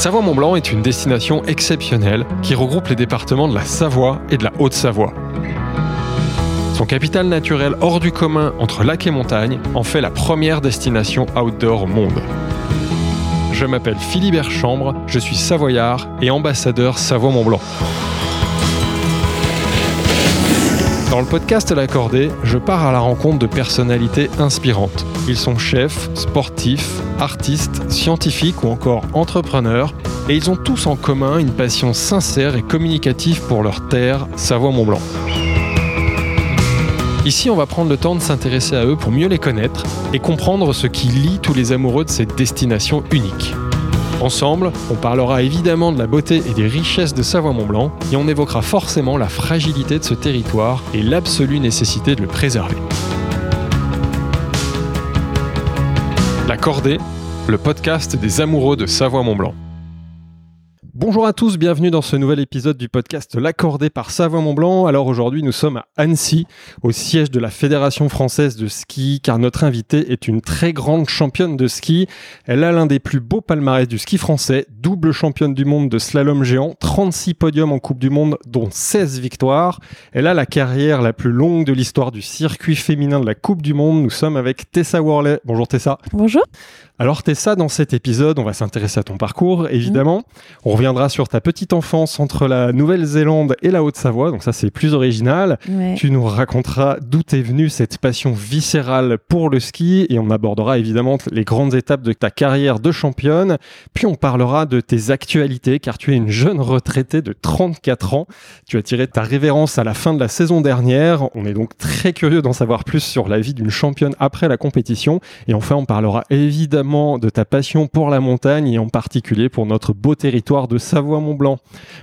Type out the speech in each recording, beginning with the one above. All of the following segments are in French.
Savoie-Mont-Blanc est une destination exceptionnelle qui regroupe les départements de la Savoie et de la Haute-Savoie. Son capital naturel hors du commun entre lac et montagne en fait la première destination outdoor au monde. Je m'appelle Philibert Chambre, je suis savoyard et ambassadeur Savoie-Mont-Blanc. Dans le podcast L'Accordé, je pars à la rencontre de personnalités inspirantes. Ils sont chefs, sportifs, artistes, scientifiques ou encore entrepreneurs, et ils ont tous en commun une passion sincère et communicative pour leur terre, Savoie-Mont-Blanc. Ici, on va prendre le temps de s'intéresser à eux pour mieux les connaître et comprendre ce qui lie tous les amoureux de cette destination unique. Ensemble, on parlera évidemment de la beauté et des richesses de Savoie-Mont-Blanc et on évoquera forcément la fragilité de ce territoire et l'absolue nécessité de le préserver. La Cordée, le podcast des amoureux de Savoie-Mont-Blanc. Bonjour à tous, bienvenue dans ce nouvel épisode du podcast L'accordé par Savoie-Mont-Blanc. Alors aujourd'hui, nous sommes à Annecy, au siège de la Fédération française de ski, car notre invitée est une très grande championne de ski. Elle a l'un des plus beaux palmarès du ski français, double championne du monde de slalom géant, 36 podiums en Coupe du Monde, dont 16 victoires. Elle a la carrière la plus longue de l'histoire du circuit féminin de la Coupe du Monde. Nous sommes avec Tessa Worley. Bonjour Tessa. Bonjour. Alors Tessa, dans cet épisode, on va s'intéresser à ton parcours, évidemment. Mmh. On reviendra sur ta petite enfance entre la Nouvelle-Zélande et la Haute-Savoie, donc ça c'est plus original. Tu nous raconteras d'où est venue cette passion viscérale pour le ski et on abordera évidemment les grandes étapes de ta carrière de championne. Puis on parlera de tes actualités car tu es une jeune retraitée de 34 ans. Tu as tiré ta révérence à la fin de la saison dernière. On est donc très curieux d'en savoir plus sur la vie d'une championne après la compétition. Et enfin, on parlera évidemment de ta passion pour la montagne et en particulier pour notre beau territoire de Savoie-Mont-Blanc.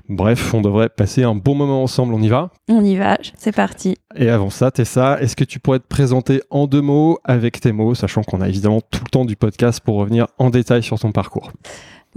Bref, on devrait passer un bon moment ensemble, on y va? On y va, c'est parti. Et avant ça, Tessa, est-ce que tu pourrais te présenter en deux mots avec tes mots, sachant qu'on a évidemment tout le temps du podcast pour revenir en détail sur ton parcours?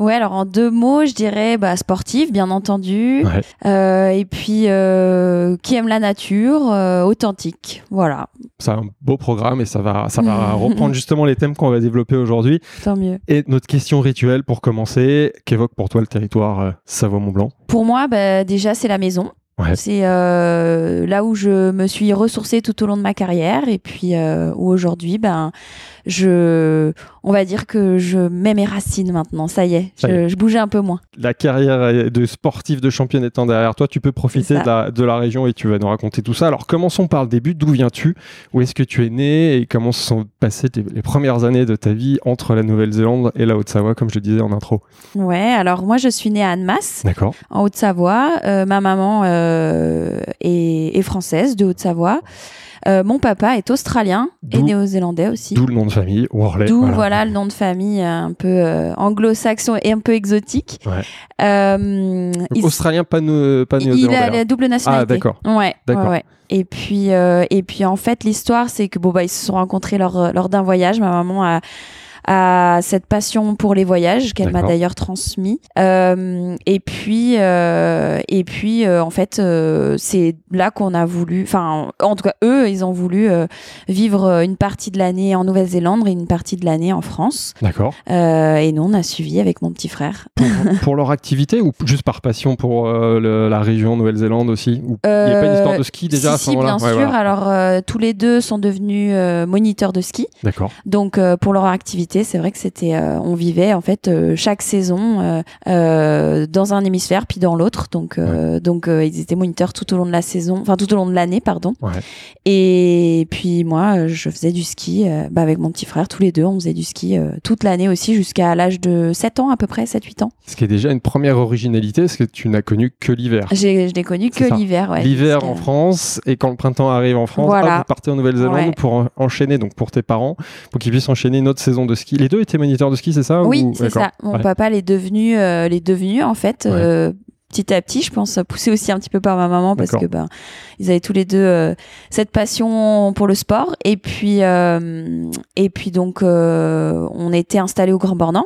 Ouais, alors en deux mots, je dirais bah, sportif, bien entendu, euh, et puis euh, qui aime la nature, euh, authentique, voilà. C'est un beau programme et ça va, ça va reprendre justement les thèmes qu'on va développer aujourd'hui. Tant mieux. Et notre question rituelle pour commencer, qu'évoque pour toi le territoire Savoie-Mont-Blanc? Pour moi, bah, déjà c'est la maison. C'est euh, là où je me suis ressourcée tout au long de ma carrière et puis euh, où aujourd'hui, ben, je, on va dire que je mets mes racines maintenant. Ça y est, je, bougeais un peu moins. La carrière de sportif, de championne étant derrière toi, tu peux profiter de la, région et tu vas nous raconter tout ça. Alors commençons par le début. D'où viens-tu? Où est-ce que tu es né? Et comment se sont passées les premières années de ta vie entre la Nouvelle-Zélande et la Haute-Savoie, comme je le disais en intro? Ouais, alors moi je suis née à Annemasse, en Haute-Savoie. Euh, ma maman euh, est, française de Haute-Savoie. Euh, mon papa est australien et néo-zélandais aussi. D'où le nom de famille, Worley. D'où voilà. le nom de famille un peu anglo-saxon et un peu exotique. australien, pas, néo-zélandais. Il a la double nationalité. Ah d'accord. Ouais. D'accord. Et puis et puis en fait l'histoire c'est que bon bah ils se sont rencontrés lors lors d'un voyage. Ma maman a à cette passion pour les voyages qu'elle m'a d'ailleurs transmis. Euh, et puis, euh, et puis euh, en fait, c'est là qu'on a voulu, enfin, en tout cas, eux, ils ont voulu vivre une partie de l'année en Nouvelle-Zélande et une partie de l'année en France. D'accord. et nous, on a suivi avec mon petit frère. Pour, leur activité ou juste par passion pour la région Nouvelle-Zélande aussi? Il n'y a pas une histoire de ski déjà si, à ce moment-là? bien sûr. Alors, tous les deux sont devenus moniteurs de ski. D'accord. Donc, pour leur activité, c'est vrai que c'était, euh, on vivait en fait euh, chaque saison euh, dans un hémisphère puis dans l'autre. Donc, donc ils étaient moniteurs tout au long de la saison, enfin tout au long de l'année, pardon. Et puis moi, je faisais du ski bah, avec mon petit frère. Tous les deux, on faisait du ski toute l'année aussi jusqu'à l'âge de 7 ans à peu près, 7-8 ans. Ce qui est déjà une première originalité, c'est que tu n'as connu que l'hiver. je n'ai connu que l'hiver, ouais. L'hiver en France et quand le printemps arrive en France, voilà. vous partez en Nouvelle-Zélande pour enchaîner, donc pour tes parents, pour qu'ils puissent enchaîner une autre saison de ski. Les deux étaient moniteurs de ski, c'est ça Oui, c'est ça. Mon papa l'est devenu, euh, devenu en fait. Euh, petit à petit, je pense, poussé aussi un petit peu par ma maman parce que ben ils avaient tous les deux euh, cette passion pour le sport et puis euh, et puis donc euh, on était installé au Grand Bornand,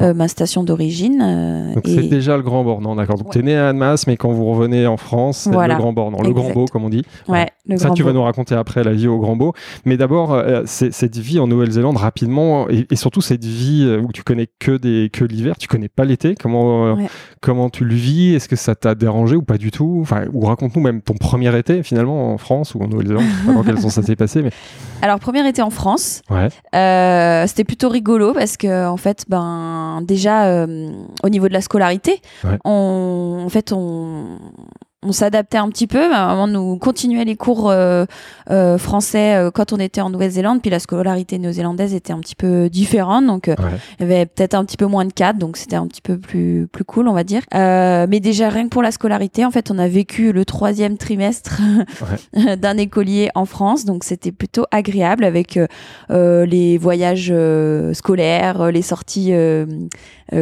ma station d'origine. donc c'est déjà le Grand Bornand, d'accord. Donc tu es né à Annemasse, mais quand vous revenez en France, c'est le Grand Bornand, le Grand Beau comme on dit. Ouais. Ça, tu vas nous raconter après la vie au Grand Beau. Mais d'abord, cette vie en Nouvelle-Zélande rapidement et, surtout cette vie où tu connais que des que l'hiver, tu connais pas l'été. Comment comment tu le vis? Est-ce que ça t'a dérangé ou pas du tout? Enfin, ou raconte-nous même ton premier été finalement en France ou en Nouvelle-Zélande. Je sais pas dans quel sens ça s'est passé, mais. Alors premier été en France. Ouais. Euh, c'était plutôt rigolo parce que en fait, ben déjà euh, au niveau de la scolarité, on, en fait on on s'adaptait un petit peu. Ma maman nous continuait les cours euh, euh, français euh, quand on était en Nouvelle-Zélande, puis la scolarité néo-zélandaise était un petit peu différente, donc il y avait peut-être un petit peu moins de cadres, donc c'était un petit peu plus plus cool, on va dire. mais déjà rien que pour la scolarité, en fait, on a vécu le troisième trimestre d'un écolier en France, donc c'était plutôt agréable avec les voyages scolaires, les sorties,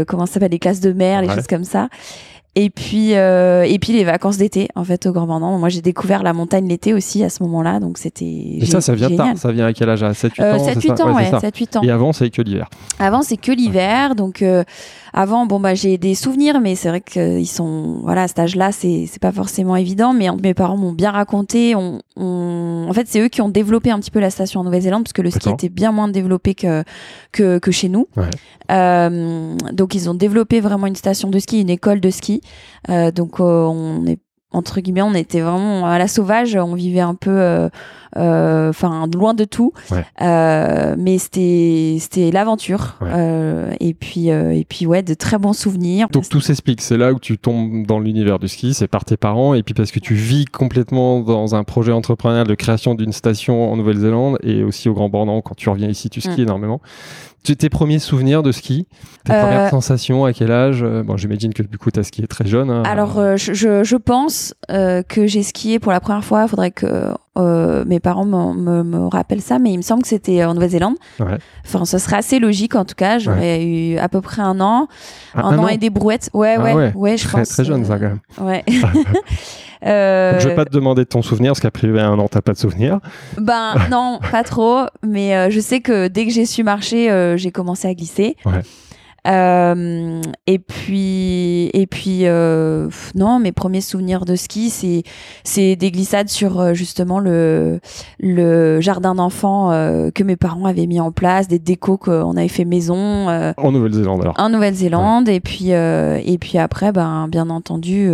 comment ça s'appelle, les classes de mer, les choses comme ça. Et puis, euh, et puis les vacances d'été, en fait, au Grand Bornand. Moi, j'ai découvert la montagne l'été aussi à ce moment-là, donc c'était. Et ça, ça vient tard. Ça vient à quel âge? À 7-8 euh, ans 7-8 ans, ouais, 7-8 ans. Et avant, c'est que l'hiver. Avant, c'est que l'hiver. Donc, euh, avant, bon, bah, j'ai des souvenirs, mais c'est vrai qu'ils sont. Voilà, à cet âge-là, c'est pas forcément évident. Mais mes parents m'ont bien raconté. On, on... En fait, c'est eux qui ont développé un petit peu la station en Nouvelle-Zélande, parce que le ski était bien moins développé que, que, que chez nous. Ouais. Euh, donc, ils ont développé vraiment une station de ski, une école de ski. Euh, donc euh, on est entre guillemets, on était vraiment à la sauvage, on vivait un peu, euh, enfin loin de tout, mais c'était c'était l'aventure. et puis et puis ouais, de très bons souvenirs. Donc tout s'explique, c'est là où tu tombes dans l'univers du ski, c'est par tes parents, et puis parce que tu vis complètement dans un projet entrepreneurial de création d'une station en Nouvelle-Zélande et aussi au Grand Bornand. Quand tu reviens ici, tu skis mm. énormément. Tes premiers souvenirs de ski? Tes premières euh, sensations à quel âge? Euh, Bon, j'imagine que du coup, tu as skié très jeune. Hein. Alors, euh, je, je, pense que j'ai skié pour la première fois. Il faudrait que mes parents me, me, rappellent ça, mais il me semble que c'était en Nouvelle-Zélande. Ouais. Enfin, ce serait assez logique en tout cas. J'aurais eu à peu près un an. Un, an, et des brouettes. Ouais, ah ouais, ouais, je très, pense. Très jeune, ça, quand même. Ouais. Euh... je vais pas te demander de ton souvenir, parce qu'après un an, t'as pas de souvenir. Ben non, pas trop. Mais euh, je sais que dès que j'ai su marcher, euh, j'ai commencé à glisser. Ouais. Euh, et puis, et puis, euh, non, mes premiers souvenirs de ski, c'est c'est des glissades sur justement le le jardin d'enfants euh, que mes parents avaient mis en place, des décos qu'on avait fait maison. En Nouvelle-Zélande alors. En Nouvelle-Zélande et puis et puis après, ben bien entendu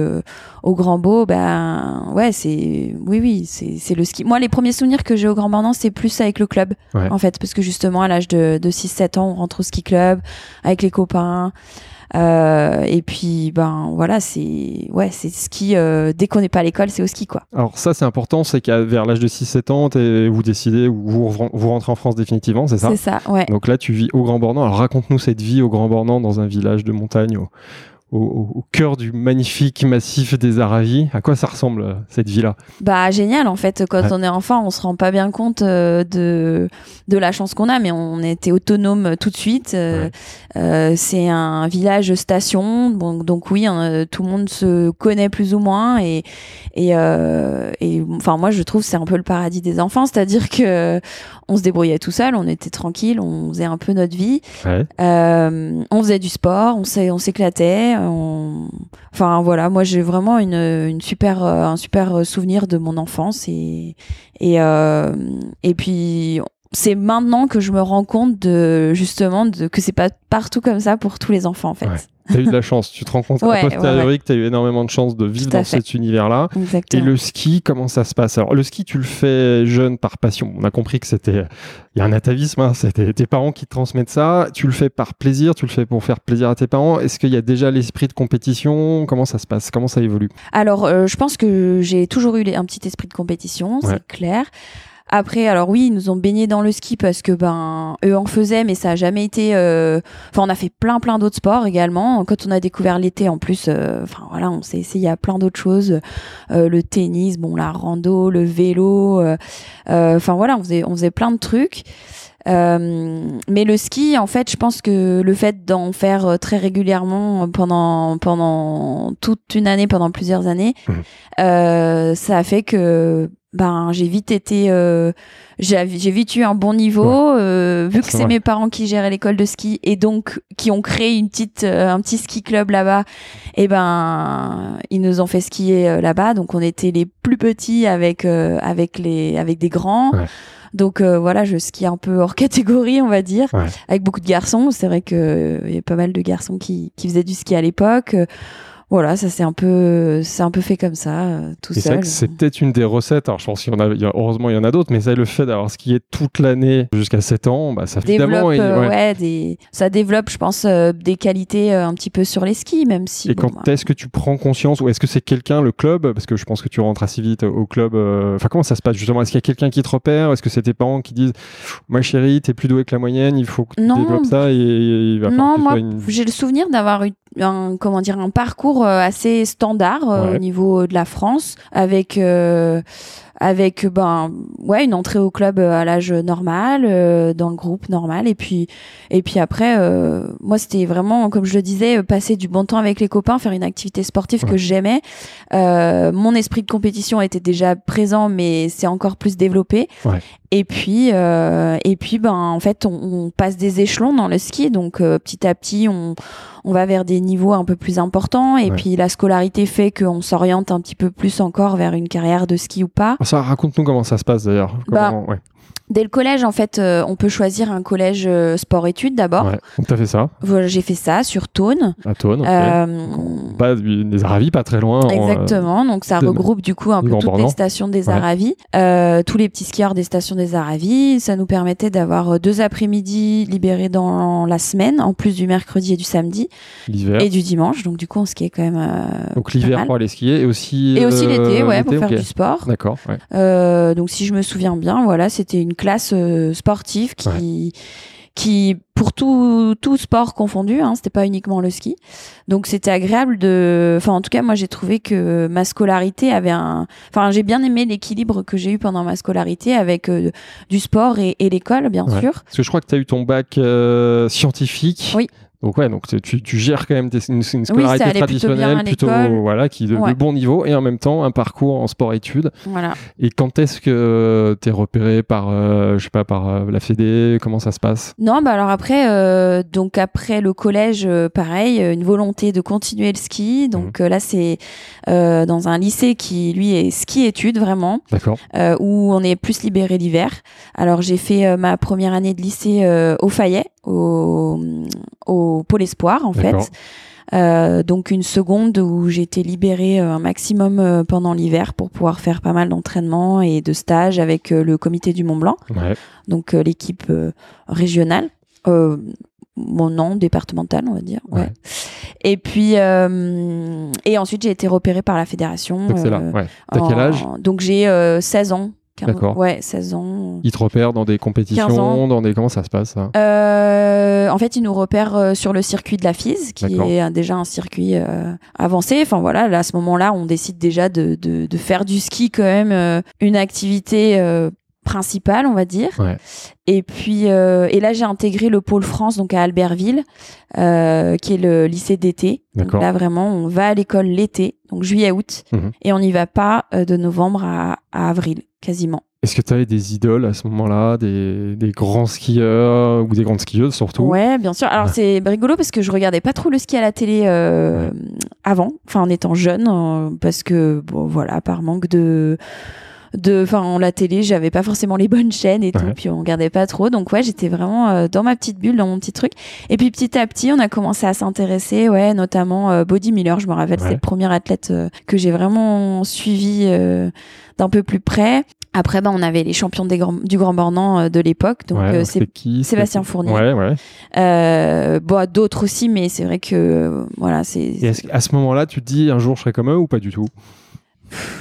au Grand Beau, ben ouais, c'est oui oui, c'est le ski. Moi, les premiers souvenirs que j'ai au Grand Bornand, c'est plus avec le club en fait, parce que justement à l'âge de de 6-7 ans, on rentre au ski club avec les copains. Euh, et puis ben voilà, c'est ouais, c'est ski. Euh, dès qu'on n'est pas à l'école, c'est au ski quoi. Alors ça c'est important, c'est qu'à vers l'âge de 6-7 ans, vous décidez vous, vous rentrez en France définitivement, c'est ça C'est ça, ouais. Donc là tu vis au Grand Bornand. Alors raconte-nous cette vie au Grand Bornand dans un village de montagne au, cœur du magnifique massif des Aravis. À quoi ça ressemble euh, cette vie-là Bah génial en fait. Quand on est enfant, on se rend pas bien compte euh, de de la chance qu'on a, mais on était autonome tout de suite. Euh, c'est un village station, donc, donc oui, hein, tout le monde se connaît plus ou moins et et, et enfin moi je trouve c'est un peu le paradis des enfants, c'est-à-dire que on se débrouillait tout seul, on était tranquille, on faisait un peu notre vie, on faisait du sport, on s'éclatait Enfin voilà, moi j'ai vraiment une, super, euh, un super souvenir de mon enfance et, et, euh, et puis c'est maintenant que je me rends compte de justement de, que c'est pas partout comme ça pour tous les enfants en fait. Tu as eu de la chance, tu te rends compte? À posteriori que tu as eu énormément de chance de vivre dans cet univers-là. Et le ski, comment ça se passe? Alors le ski, tu le fais jeune par passion. On a compris que c'était il y a un atavisme, hein. c'était tes parents qui te transmettent ça. Tu le fais par plaisir, tu le fais pour faire plaisir à tes parents. Est-ce qu'il y a déjà l'esprit de compétition? Comment ça se passe? Comment ça évolue? Alors euh, je pense que j'ai toujours eu un petit esprit de compétition, c'est clair. Après, alors oui, ils nous ont baigné dans le ski parce que ben eux en faisaient, mais ça a jamais été. Euh, enfin, on a fait plein plein d'autres sports également. Quand on a découvert l'été, en plus, euh, enfin voilà, on s'est essayé à plein d'autres choses, euh, le tennis, bon la rando, le vélo. Enfin voilà, on faisait on faisait plein de trucs. mais le ski, en fait, je pense que le fait d'en faire très régulièrement pendant pendant toute une année, pendant plusieurs années, mmh. ça a fait que ben j'ai vite été euh, j'ai vite eu un bon niveau euh, vu que c'est mes parents qui géraient l'école de ski et donc qui ont créé une petite euh, un petit ski club là-bas et ben ils nous ont fait skier là-bas. Donc on était les plus petits avec avec les avec des grands. Donc voilà, je skie un peu hors catégorie, on va dire, avec beaucoup de garçons. C'est vrai qu'il y a pas mal de garçons qui, qui faisaient du ski à l'époque voilà, ça c'est un peu, c'est un peu fait comme ça, euh, tout seul. C'est peut-être une des recettes. Alors je pense qu'il y en a, heureusement il y en a d'autres, mais ça le fait d'avoir skié toute l'année jusqu'à 7 ans, bah, ça développe, euh, ouais. des, ça développe, je pense, euh, des qualités un petit peu sur les skis, même si. Et quand bah. est-ce que tu prends conscience, ou est-ce que c'est quelqu'un, le club, parce que je pense que tu rentres assez vite au club. Enfin, comment ça se passe justement? Est-ce qu'il y a quelqu'un qui te repère? Est-ce que c'est tes parents qui disent, ma chérie, t'es plus douée que la moyenne, il faut que tu développes ça et, il va Non, moi, j'ai le souvenir d'avoir eu un comment dire un parcours euh, assez standard euh, au niveau de la France avec euh, avec ben ouais une entrée au club à l'âge normal dans le groupe normal et puis et puis après moi c'était vraiment comme je le disais passer du bon temps avec les copains faire une activité sportive que j'aimais mon esprit de compétition était déjà présent mais c'est encore plus développé ouais. Et puis, euh, et puis, ben, en fait, on, on, passe des échelons dans le ski, donc euh, petit à petit, on, on va vers des niveaux un peu plus importants. Et puis, la scolarité fait qu'on s'oriente un petit peu plus encore vers une carrière de ski ou pas. Ça, raconte-nous comment ça se passe d'ailleurs. Bah, ouais. Dès le collège, en fait, euh, on peut choisir un collège euh, sport-études d'abord. Ouais. Donc, t'as fait ça Voilà, j'ai fait ça sur Thône. À Thône, ok. Euh, pas des Aravis, pas très loin. Exactement. donc, ça regroupe du coup un peu toutes les stations des Aravis. tous les petits skieurs des stations des Aravis. Ça nous permettait d'avoir deux après-midi libérés dans la semaine, en plus du mercredi et du samedi. L'hiver. Et du dimanche. Donc, du coup, on skiait quand même. donc, l'hiver pour aller skier et aussi. Et aussi l'été, ouais, pour faire du sport. D'accord. donc, si je me souviens bien, voilà, c'était une classe euh, sportive qui qui pour tout, tout sport confondu, hein, c'était pas uniquement le ski. Donc c'était agréable de, enfin en tout cas moi j'ai trouvé que ma scolarité avait un, enfin j'ai bien aimé l'équilibre que j'ai eu pendant ma scolarité avec euh, du sport et, l'école bien sûr. Parce que je crois que tu as eu ton bac euh, scientifique. Oui. Donc ouais, donc tu, tu gères quand même une, une scolarité traditionnelle, plutôt, voilà, qui de, bon niveau, et en même temps un parcours en sport-études. Voilà. Et quand est-ce que tu es repéré par, euh, je sais pas, par euh, la Fédé? Comment ça se passe? Non, bah alors après, euh, donc après le collège, pareil, une volonté de continuer le ski. Donc mhm. là, c'est dans un lycée qui lui est ski-études vraiment, d'accord, où on est plus libéré l'hiver. Alors j'ai fait ma première année de lycée au Fayet, au, au Pôle Espoir en fait. Euh, donc une seconde où j'ai été libérée euh, un maximum euh, pendant l'hiver pour pouvoir faire pas mal d'entraînements et de stages avec le comité du Mont Blanc, donc l'équipe régionale. mon nom départemental on va dire ouais. et puis et ensuite j'ai été repérée par la fédération donc c'est là ouais. t'as quel âge? donc j'ai 16 ans D'accord. Ouais, 16 ans. Ils te repèrent dans des compétitions, dans des comment ça se passe ça? Euh, En fait, ils nous repèrent euh, sur le circuit de la FIS, qui est déjà un circuit euh, avancé. Enfin voilà, là, à ce moment-là, on décide déjà de, de, de, faire du ski quand même une activité principale, on va dire. Ouais. Et puis, et là, j'ai intégré le pôle France, donc à Albertville, qui est le lycée d'été. Donc là, vraiment, on va à l'école l'été, donc juillet-août, mhm. et on n'y va pas de novembre à, à avril quasiment. Est-ce que tu avais des idoles à ce moment-là, des, des, grands skieurs ou des grandes skieuses surtout? Ouais, bien sûr. Alors c'est rigolo parce que je regardais pas trop le ski à la télé euh, avant, enfin en étant jeune, euh, parce que bon voilà, par manque de de enfin la télé j'avais pas forcément les bonnes chaînes et tout puis on regardait pas trop donc ouais j'étais vraiment euh, dans ma petite bulle dans mon petit truc et puis petit à petit on a commencé à s'intéresser ouais notamment euh, Body Miller je me rappelle c'est le premier athlète que j'ai vraiment suivi d'un peu plus près. Après, bah, on avait les champions des du Grand Bornand euh, de l'époque. Donc, euh, c'est Sébastien Fournier. Ouais, ouais. Euh, bon, d'autres aussi, mais c'est vrai que voilà, c'est. à ce moment-là, tu te dis un jour je serai comme eux ou pas du tout?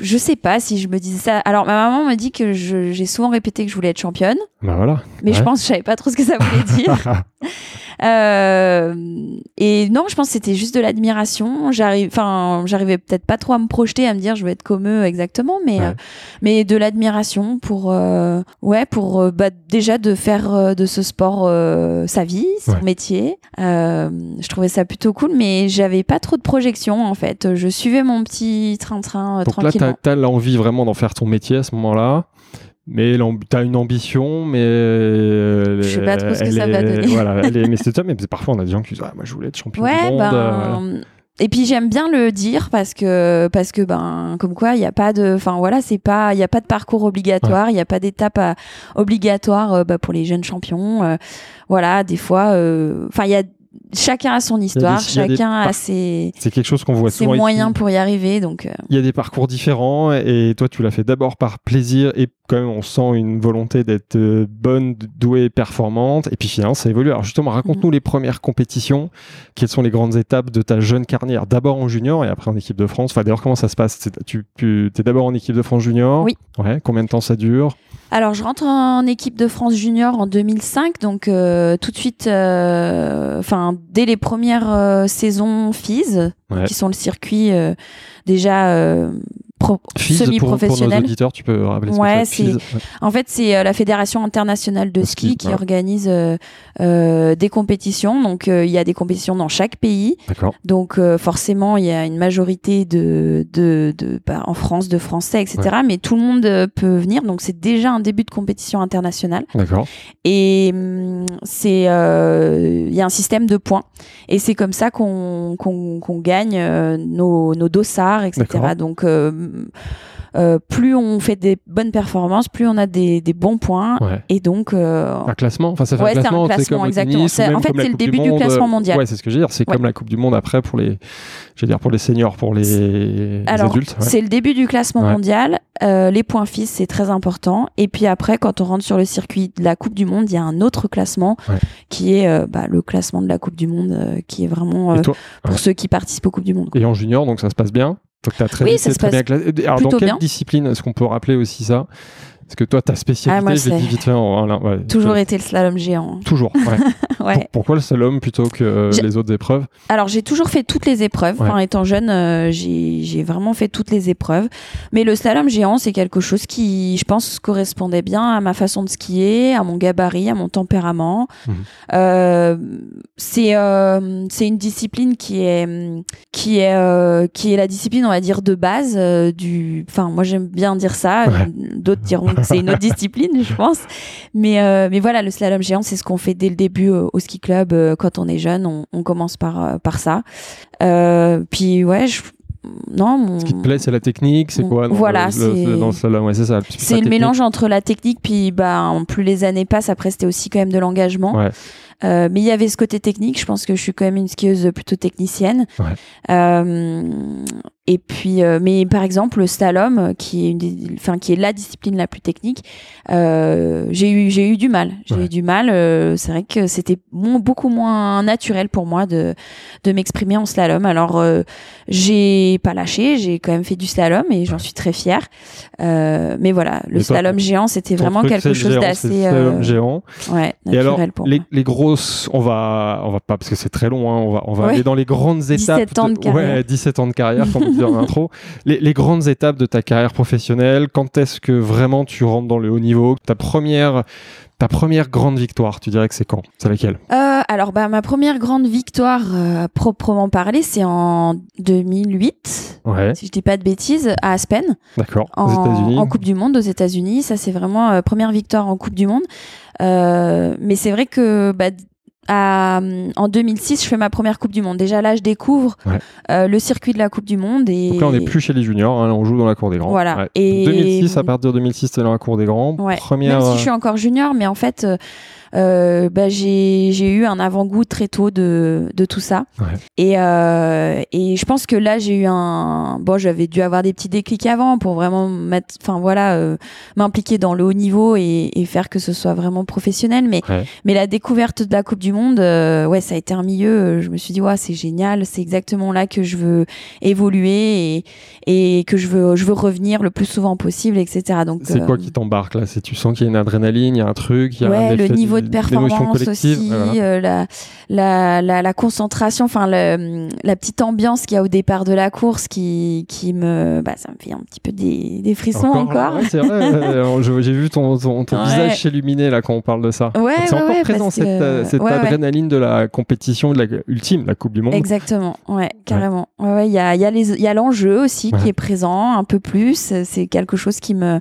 Je sais pas si je me disais ça. Alors ma maman me dit que j'ai souvent répété que je voulais être championne. Bah voilà. Mais je pense que je savais pas trop ce que ça voulait dire. et non, je pense que c'était juste de l'admiration. J'arrive, enfin, j'arrivais peut-être pas trop à me projeter, à me dire je veux être comme eux exactement, mais mais de l'admiration pour ouais pour bah, déjà de faire de ce sport sa vie, son métier. je trouvais ça plutôt cool, mais j'avais pas trop de projection en fait. Je suivais mon petit train-train Donc là, tu as l'envie vraiment d'en faire ton métier à ce moment-là mais tu as une ambition, mais. Euh, je sais pas trop ce que ça va donner. Voilà, mais c'est ça, mais parfois on a des gens qui disent ah, Moi je voulais être champion du monde. Ben, et puis j'aime bien le dire parce que parce que ben comme quoi il n'y a pas de enfin voilà c'est pas il y a pas de parcours obligatoire il n'y a pas d'étape euh, obligatoire euh, bah, pour les jeunes champions voilà des fois enfin il y a chacun a son histoire, chacun a, ses. C'est quelque chose qu'on voit ses moyens pour y arriver. Donc. Euh. Il y a des parcours différents et toi tu l'as fait d'abord par plaisir et quand même on sent une volonté d'être euh, bonne, douée, performante et puis finalement ça évolue. Alors justement raconte-nous mm. les premières compétitions. Quelles sont les grandes étapes de ta jeune carrière? D'abord en junior et après en équipe de France. Enfin d'ailleurs comment ça se passe? Tu, tu es d'abord en équipe de France junior? Oui. Ouais. Combien de temps ça dure? Alors, je rentre en équipe de France junior en 2005, donc euh, tout de suite, euh, enfin dès les premières euh, saisons FIS, qui sont le circuit déjà semi-professionnel. Pour, nos auditeurs, tu peux rappeler ouais, c'est En fait, c'est euh, la Fédération internationale de ski, qui organise euh, euh, des compétitions. Donc, il y a des compétitions dans chaque pays. Donc, forcément, il y a une majorité de, de, de bah, en France de Français, etc. Mais tout le monde peut venir. Donc, c'est déjà un début de compétition internationale. D'accord. Et hum, c'est il y a un système de points. Et c'est comme ça qu'on qu'on gagne nos, nos dossards, etc. Donc euh, plus on fait des bonnes performances, plus on a des, des bons points. Et donc. Euh, un classement Enfin, ça fait un classement, classement exactement. en fait, c'est le début du, classement mondial. Ouais, c'est ce que je veux dire. C'est comme la Coupe du Monde après pour les, je veux dire, pour les seniors, pour les, Alors, adultes. C'est le début du classement mondial. Euh, les points fils, c'est très important. Et puis après, quand on rentre sur le circuit de la Coupe du Monde, il y a un autre classement qui est bah, le classement de la Coupe du Monde, qui est vraiment pour ceux qui participent aux Coupes du Monde. Et en junior, donc ça se passe bien donc, as très, oui, ça se passe bien Alors, dans quelle discipline est-ce qu'on peut rappeler aussi ça? Parce que toi, ta spécialité, ah, je vite fait ouais, Toujours été le slalom géant. Toujours, ouais. pourquoi le slalom plutôt que euh, les autres épreuves? Alors, j'ai toujours fait toutes les épreuves. En étant jeune, euh, j'ai vraiment fait toutes les épreuves. Mais le slalom géant, c'est quelque chose qui, je pense, correspondait bien à ma façon de skier, à mon gabarit, à mon tempérament. Mhm. Euh, c'est c'est une discipline qui est, qui, est, qui est la discipline, on va dire, de base du... Enfin, moi, j'aime bien dire ça. D'autres diront c'est une autre discipline, je pense. Mais, euh, mais voilà, le slalom géant, c'est ce qu'on fait dès le début euh, au ski club. Euh, quand on est jeune, on, on commence par, par ça. puis ouais, je, non, Ce qui te plaît, c'est la technique, c'est quoi Voilà, c'est ouais, c'est ça. C'est le mélange entre la technique, puis bah, plus les années passent, après c'était aussi quand même de l'engagement. Ouais. Euh, mais il y avait ce côté technique. Je pense que je suis quand même une skieuse plutôt technicienne. Ouais. Euh, et puis, euh, mais par exemple, le slalom, qui est, une enfin, qui est la discipline la plus technique, euh, j'ai eu, j'ai eu du mal. J'ai eu du mal. Euh, c'est vrai que c'était beaucoup moins naturel pour moi de, de m'exprimer en slalom. Alors, j'ai pas lâché. J'ai quand même fait du slalom et j'en suis très fière. mais voilà, le slalom géant, c'était vraiment quelque chose d'assez. Géant. Ouais, naturel et alors, pour les, les on va, on va pas parce que c'est très long. Hein, on va, on va aller dans les grandes étapes. 17 ans de carrière. Ouais, 17 ans de carrière. intro. Les, grandes étapes de ta carrière professionnelle, quand est-ce que vraiment tu rentres dans le haut niveau? Ta première, ta première grande victoire, tu dirais que c'est quand? C'est laquelle? Euh, Alors, bah, ma première grande victoire, euh, proprement parlée, c'est en 2008, ouais. si je dis pas de bêtises, à Aspen. D'accord, aux États-Unis. En Coupe du Monde, aux États-Unis. Ça, c'est vraiment euh, première victoire en Coupe du Monde. Mais c'est vrai que bah, en 2006, je fais ma première Coupe du Monde. Déjà là, je découvre euh, le circuit de la Coupe du Monde. Et... Donc là, on n'est plus chez les juniors, hein, on joue dans la cour des grands. Voilà. Et 2006, à partir de 2006, c'est dans la cour des grands. Première... Même si je suis encore junior, mais en fait, euh, euh, bah, j'ai eu un avant-goût très tôt de, de tout ça. Ouais. Et, euh, et je pense que là, j'ai eu un. Bon, j'avais dû avoir des petits déclics avant pour vraiment mettre. Enfin, voilà, euh, m'impliquer dans le haut niveau et, et, faire que ce soit vraiment professionnel. Mais, mais la découverte de la Coupe du Monde, euh, ouais, ça a été un milieu. Je me suis dit, ouais, c'est génial. C'est exactement là que je veux évoluer et, et que je veux, je veux revenir le plus souvent possible, etc. Donc, c'est quoi qui t'embarque là? C'est tu sens qu'il y a une adrénaline, il y a un truc, il y a ouais, un le niveau niveau de performance aussi, la, la, la, la, concentration, enfin la petite ambiance qu'il y a au départ de la course qui, qui me, bah, ça me fait un petit peu des, des frissons encore. c'est vrai, j'ai vu ton, ton, ton visage s'illuminer là quand on parle de ça. Ouais, c'est encore présent cette, cette adrénaline de la compétition de la, ultime, la Coupe du Monde. Exactement, ouais, carrément. Ouais, il y a, y a l'enjeu aussi qui est présent un peu plus. C'est quelque chose qui me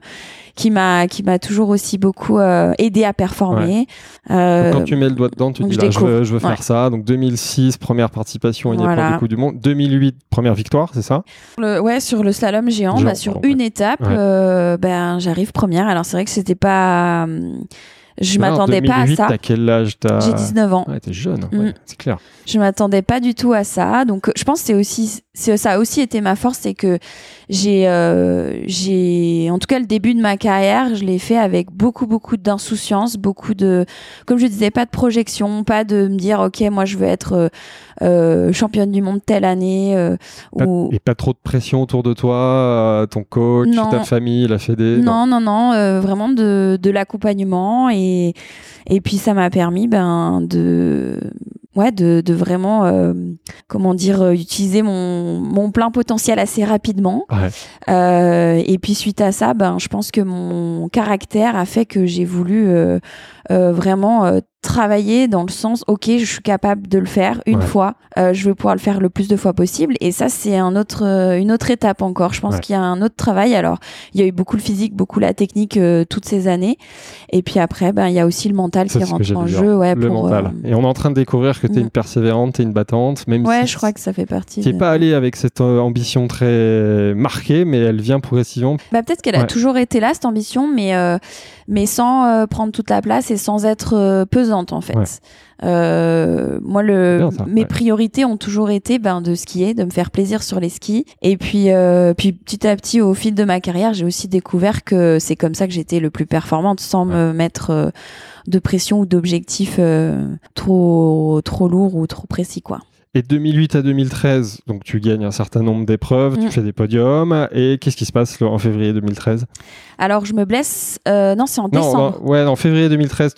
qui m'a qui m'a toujours aussi beaucoup euh, aidé à performer. Euh, quand tu mets le doigt dedans, tu dis là, je veux, je veux faire ça. Donc 2006, première participation une voilà. du Coupe du Monde. 2008, première victoire, c'est ça? Le, Ouais, sur le slalom géant, bah, sur une étape, euh, ben j'arrive première. Alors c'est vrai que c'était pas je m'attendais pas à ça. T'as quel âge J'ai 19 ans. Ouais, t'es jeune, mm. c'est clair. Je m'attendais pas du tout à ça. Donc, je pense que c'est aussi, ça a aussi été ma force, c'est que j'ai, euh, j'ai, en tout cas, le début de ma carrière, je l'ai fait avec beaucoup, beaucoup d'insouciance, beaucoup de, comme je disais, pas de projection, pas de me dire, ok, moi, je veux être euh, euh championne du monde telle année. Euh, ou... Et pas trop de pression autour de toi, euh, ton coach, ta famille, la fédé. Non, non, non, non vraiment de, de l'accompagnement et et puis ça m'a permis ben de ouais, de, de vraiment, euh, comment dire, euh, utiliser mon, mon plein potentiel assez rapidement. Euh, et puis suite à ça, ben, je pense que mon caractère a fait que j'ai voulu euh, euh vraiment travailler dans le sens ok je suis capable de le faire une fois euh, je veux pouvoir le faire le plus de fois possible. Et ça c'est un autre euh, une autre étape encore. Je pense qu'il y a un autre travail. Alors il y a eu beaucoup le physique beaucoup la technique euh, toutes ces années. Et puis après ben il y a aussi le mental qui rentre en jeu ouais le pour, mental. et on est en train de découvrir que tu es une mm. persévérante tu es une battante même ouais je crois que ça fait partie tu n'es pas allée avec cette ambition très marquée mais elle vient progressivement. Bah, peut-être qu'elle a toujours été là cette ambition mais mais sans prendre toute la place et sans être pesante en fait. Euh, moi, le, mes priorités ont toujours été ben, de skier, de me faire plaisir sur les skis. Et puis, euh, puis petit à petit, au fil de ma carrière, j'ai aussi découvert que c'est comme ça que j'étais le plus performante, sans me mettre euh, de pression ou d'objectifs euh, trop trop lourds ou trop précis, quoi. Et 2008 à 2013, donc tu gagnes un certain nombre d'épreuves, tu mm. fais des podiums. Et qu'est-ce qui se passe en février 2013 Alors je me blesse. Euh, non, c'est en décembre. ouais, en février 2013,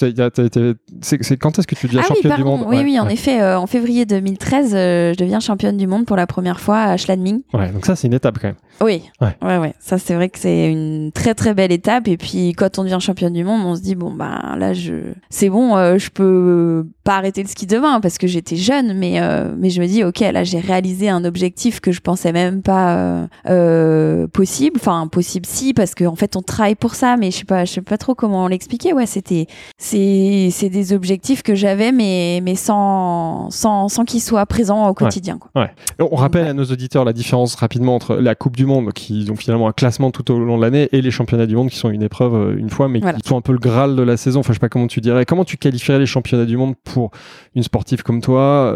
c'est quand est-ce que tu deviens ah championne du monde? Oui, oui, en effet, euh, en février 2013, euh, je deviens championne du monde pour la première fois à Schladming. Ouais, donc ça c'est une étape quand même. Oui, ouais, ouais, ouais. ça c'est vrai que c'est une très très belle étape. Et puis quand on devient championne du monde, on se dit bon bah là je, c'est bon, je peux pas arrêter le ski demain parce que j'étais jeune, mais mais je me dis ok là j'ai réalisé un objectif que je pensais même pas euh, euh, possible. Enfin possible si parce qu'en en fait on travaille pour ça mais je sais pas je sais pas trop comment l'expliquer. Ouais c'était c'est c'est des objectifs que j'avais mais mais sans sans sans qu'ils soient présents au quotidien quoi. Ouais. on rappelle à nos auditeurs la différence rapidement entre la Coupe du Monde qui ont finalement un classement tout au long de l'année et les championnats du monde qui sont une épreuve euh, une fois mais qui sont un peu le graal de la saison. Enfin je sais pas comment tu dirais. Comment tu qualifierais les championnats du monde pour une sportive comme toi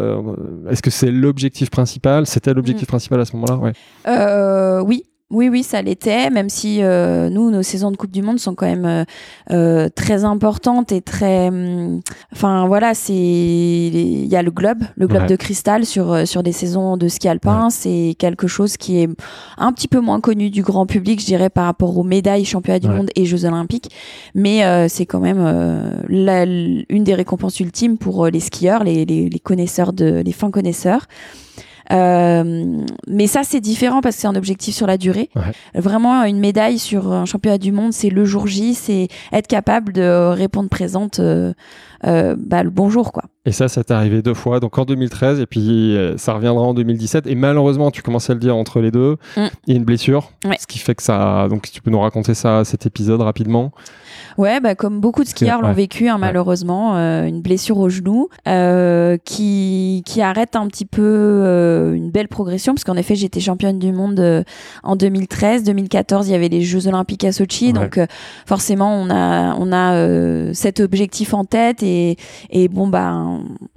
est-ce que c'est l'objectif principal? C'était l'objectif mm. principal à ce moment-là? Ouais. Euh, oui, oui, oui, ça l'était, même si euh, nous, nos saisons de Coupe du Monde sont quand même euh, euh très importantes et très. Hum, enfin, voilà, c'est. Il y a le globe, le globe de cristal sur, euh, sur des saisons de ski alpin. C'est quelque chose qui est un petit peu moins connu du grand public, je dirais, par rapport aux médailles championnats du monde et Jeux Olympiques. Mais euh, c'est quand même la, une des récompenses ultimes pour les skieurs, les, les, les connaisseurs, de, les fins connaisseurs. Euh, mais ça, c'est différent parce que c'est un objectif sur la durée. Vraiment, une médaille sur un championnat du monde, c'est le jour J, c'est être capable de répondre présente euh, euh, bah, le bonjour, quoi. Et ça, ça t'est arrivé deux fois, donc en 2013, et puis ça reviendra en 2017. Et malheureusement, tu commençais à le dire entre les deux, mm. il y a une blessure, ce qui fait que ça. Donc, tu peux nous raconter ça, cet épisode rapidement? Ouais, bah, comme beaucoup de skieurs l'ont vécu, hein, malheureusement, euh, une blessure au genou euh, qui, qui arrête un petit peu euh, une belle progression, parce qu'en effet, j'étais championne du monde euh, en 2013. 2014, il y avait les Jeux Olympiques à Sochi, donc euh, forcément, on a, on a cet objectif en tête et, et bon, bah,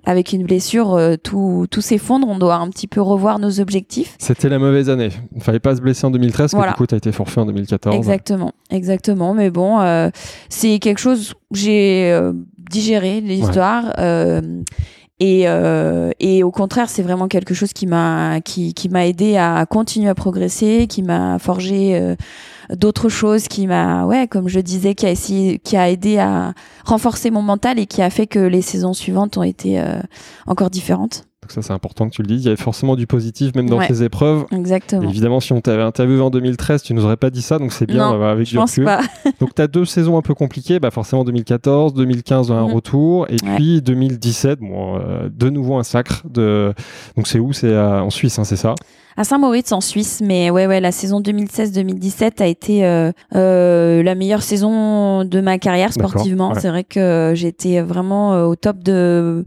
avec une blessure, tout, tout s'effondre. On doit un petit peu revoir nos objectifs. C'était la mauvaise année. Il fallait pas se blesser en 2013, parce que du coup, tu as été forfait en 2014. Exactement, exactement. Mais bon, c'est quelque chose que j'ai euh, digéré l'histoire euh, et, euh, et au contraire c'est vraiment quelque chose qui m'a qui, qui m'a aidé à continuer à progresser qui m'a forgé d'autres choses qui m'a, ouais, comme je disais, qui a essayé, qui a aidé à renforcer mon mental et qui a fait que les saisons suivantes ont été encore différentes. Donc ça, c'est important que tu le dises. Il y avait forcément du positif, même dans tes épreuves. Exactement. évidemment, si on t'avait interviewé en 2013, tu nous aurais pas dit ça, donc c'est bien non, avec je pense Pas. donc tu as deux saisons un peu compliquées, bah forcément 2014, 2015 un mhm. retour, et puis 2017, bon, euh, de nouveau un sacre. De... Donc c'est où? C'est en Suisse, hein, c'est ça? À Saint-Moritz en Suisse, mais ouais, ouais, la saison 2016-2017 a été euh, euh, la meilleure saison de ma carrière sportivement. C'est vrai que j'étais vraiment au top de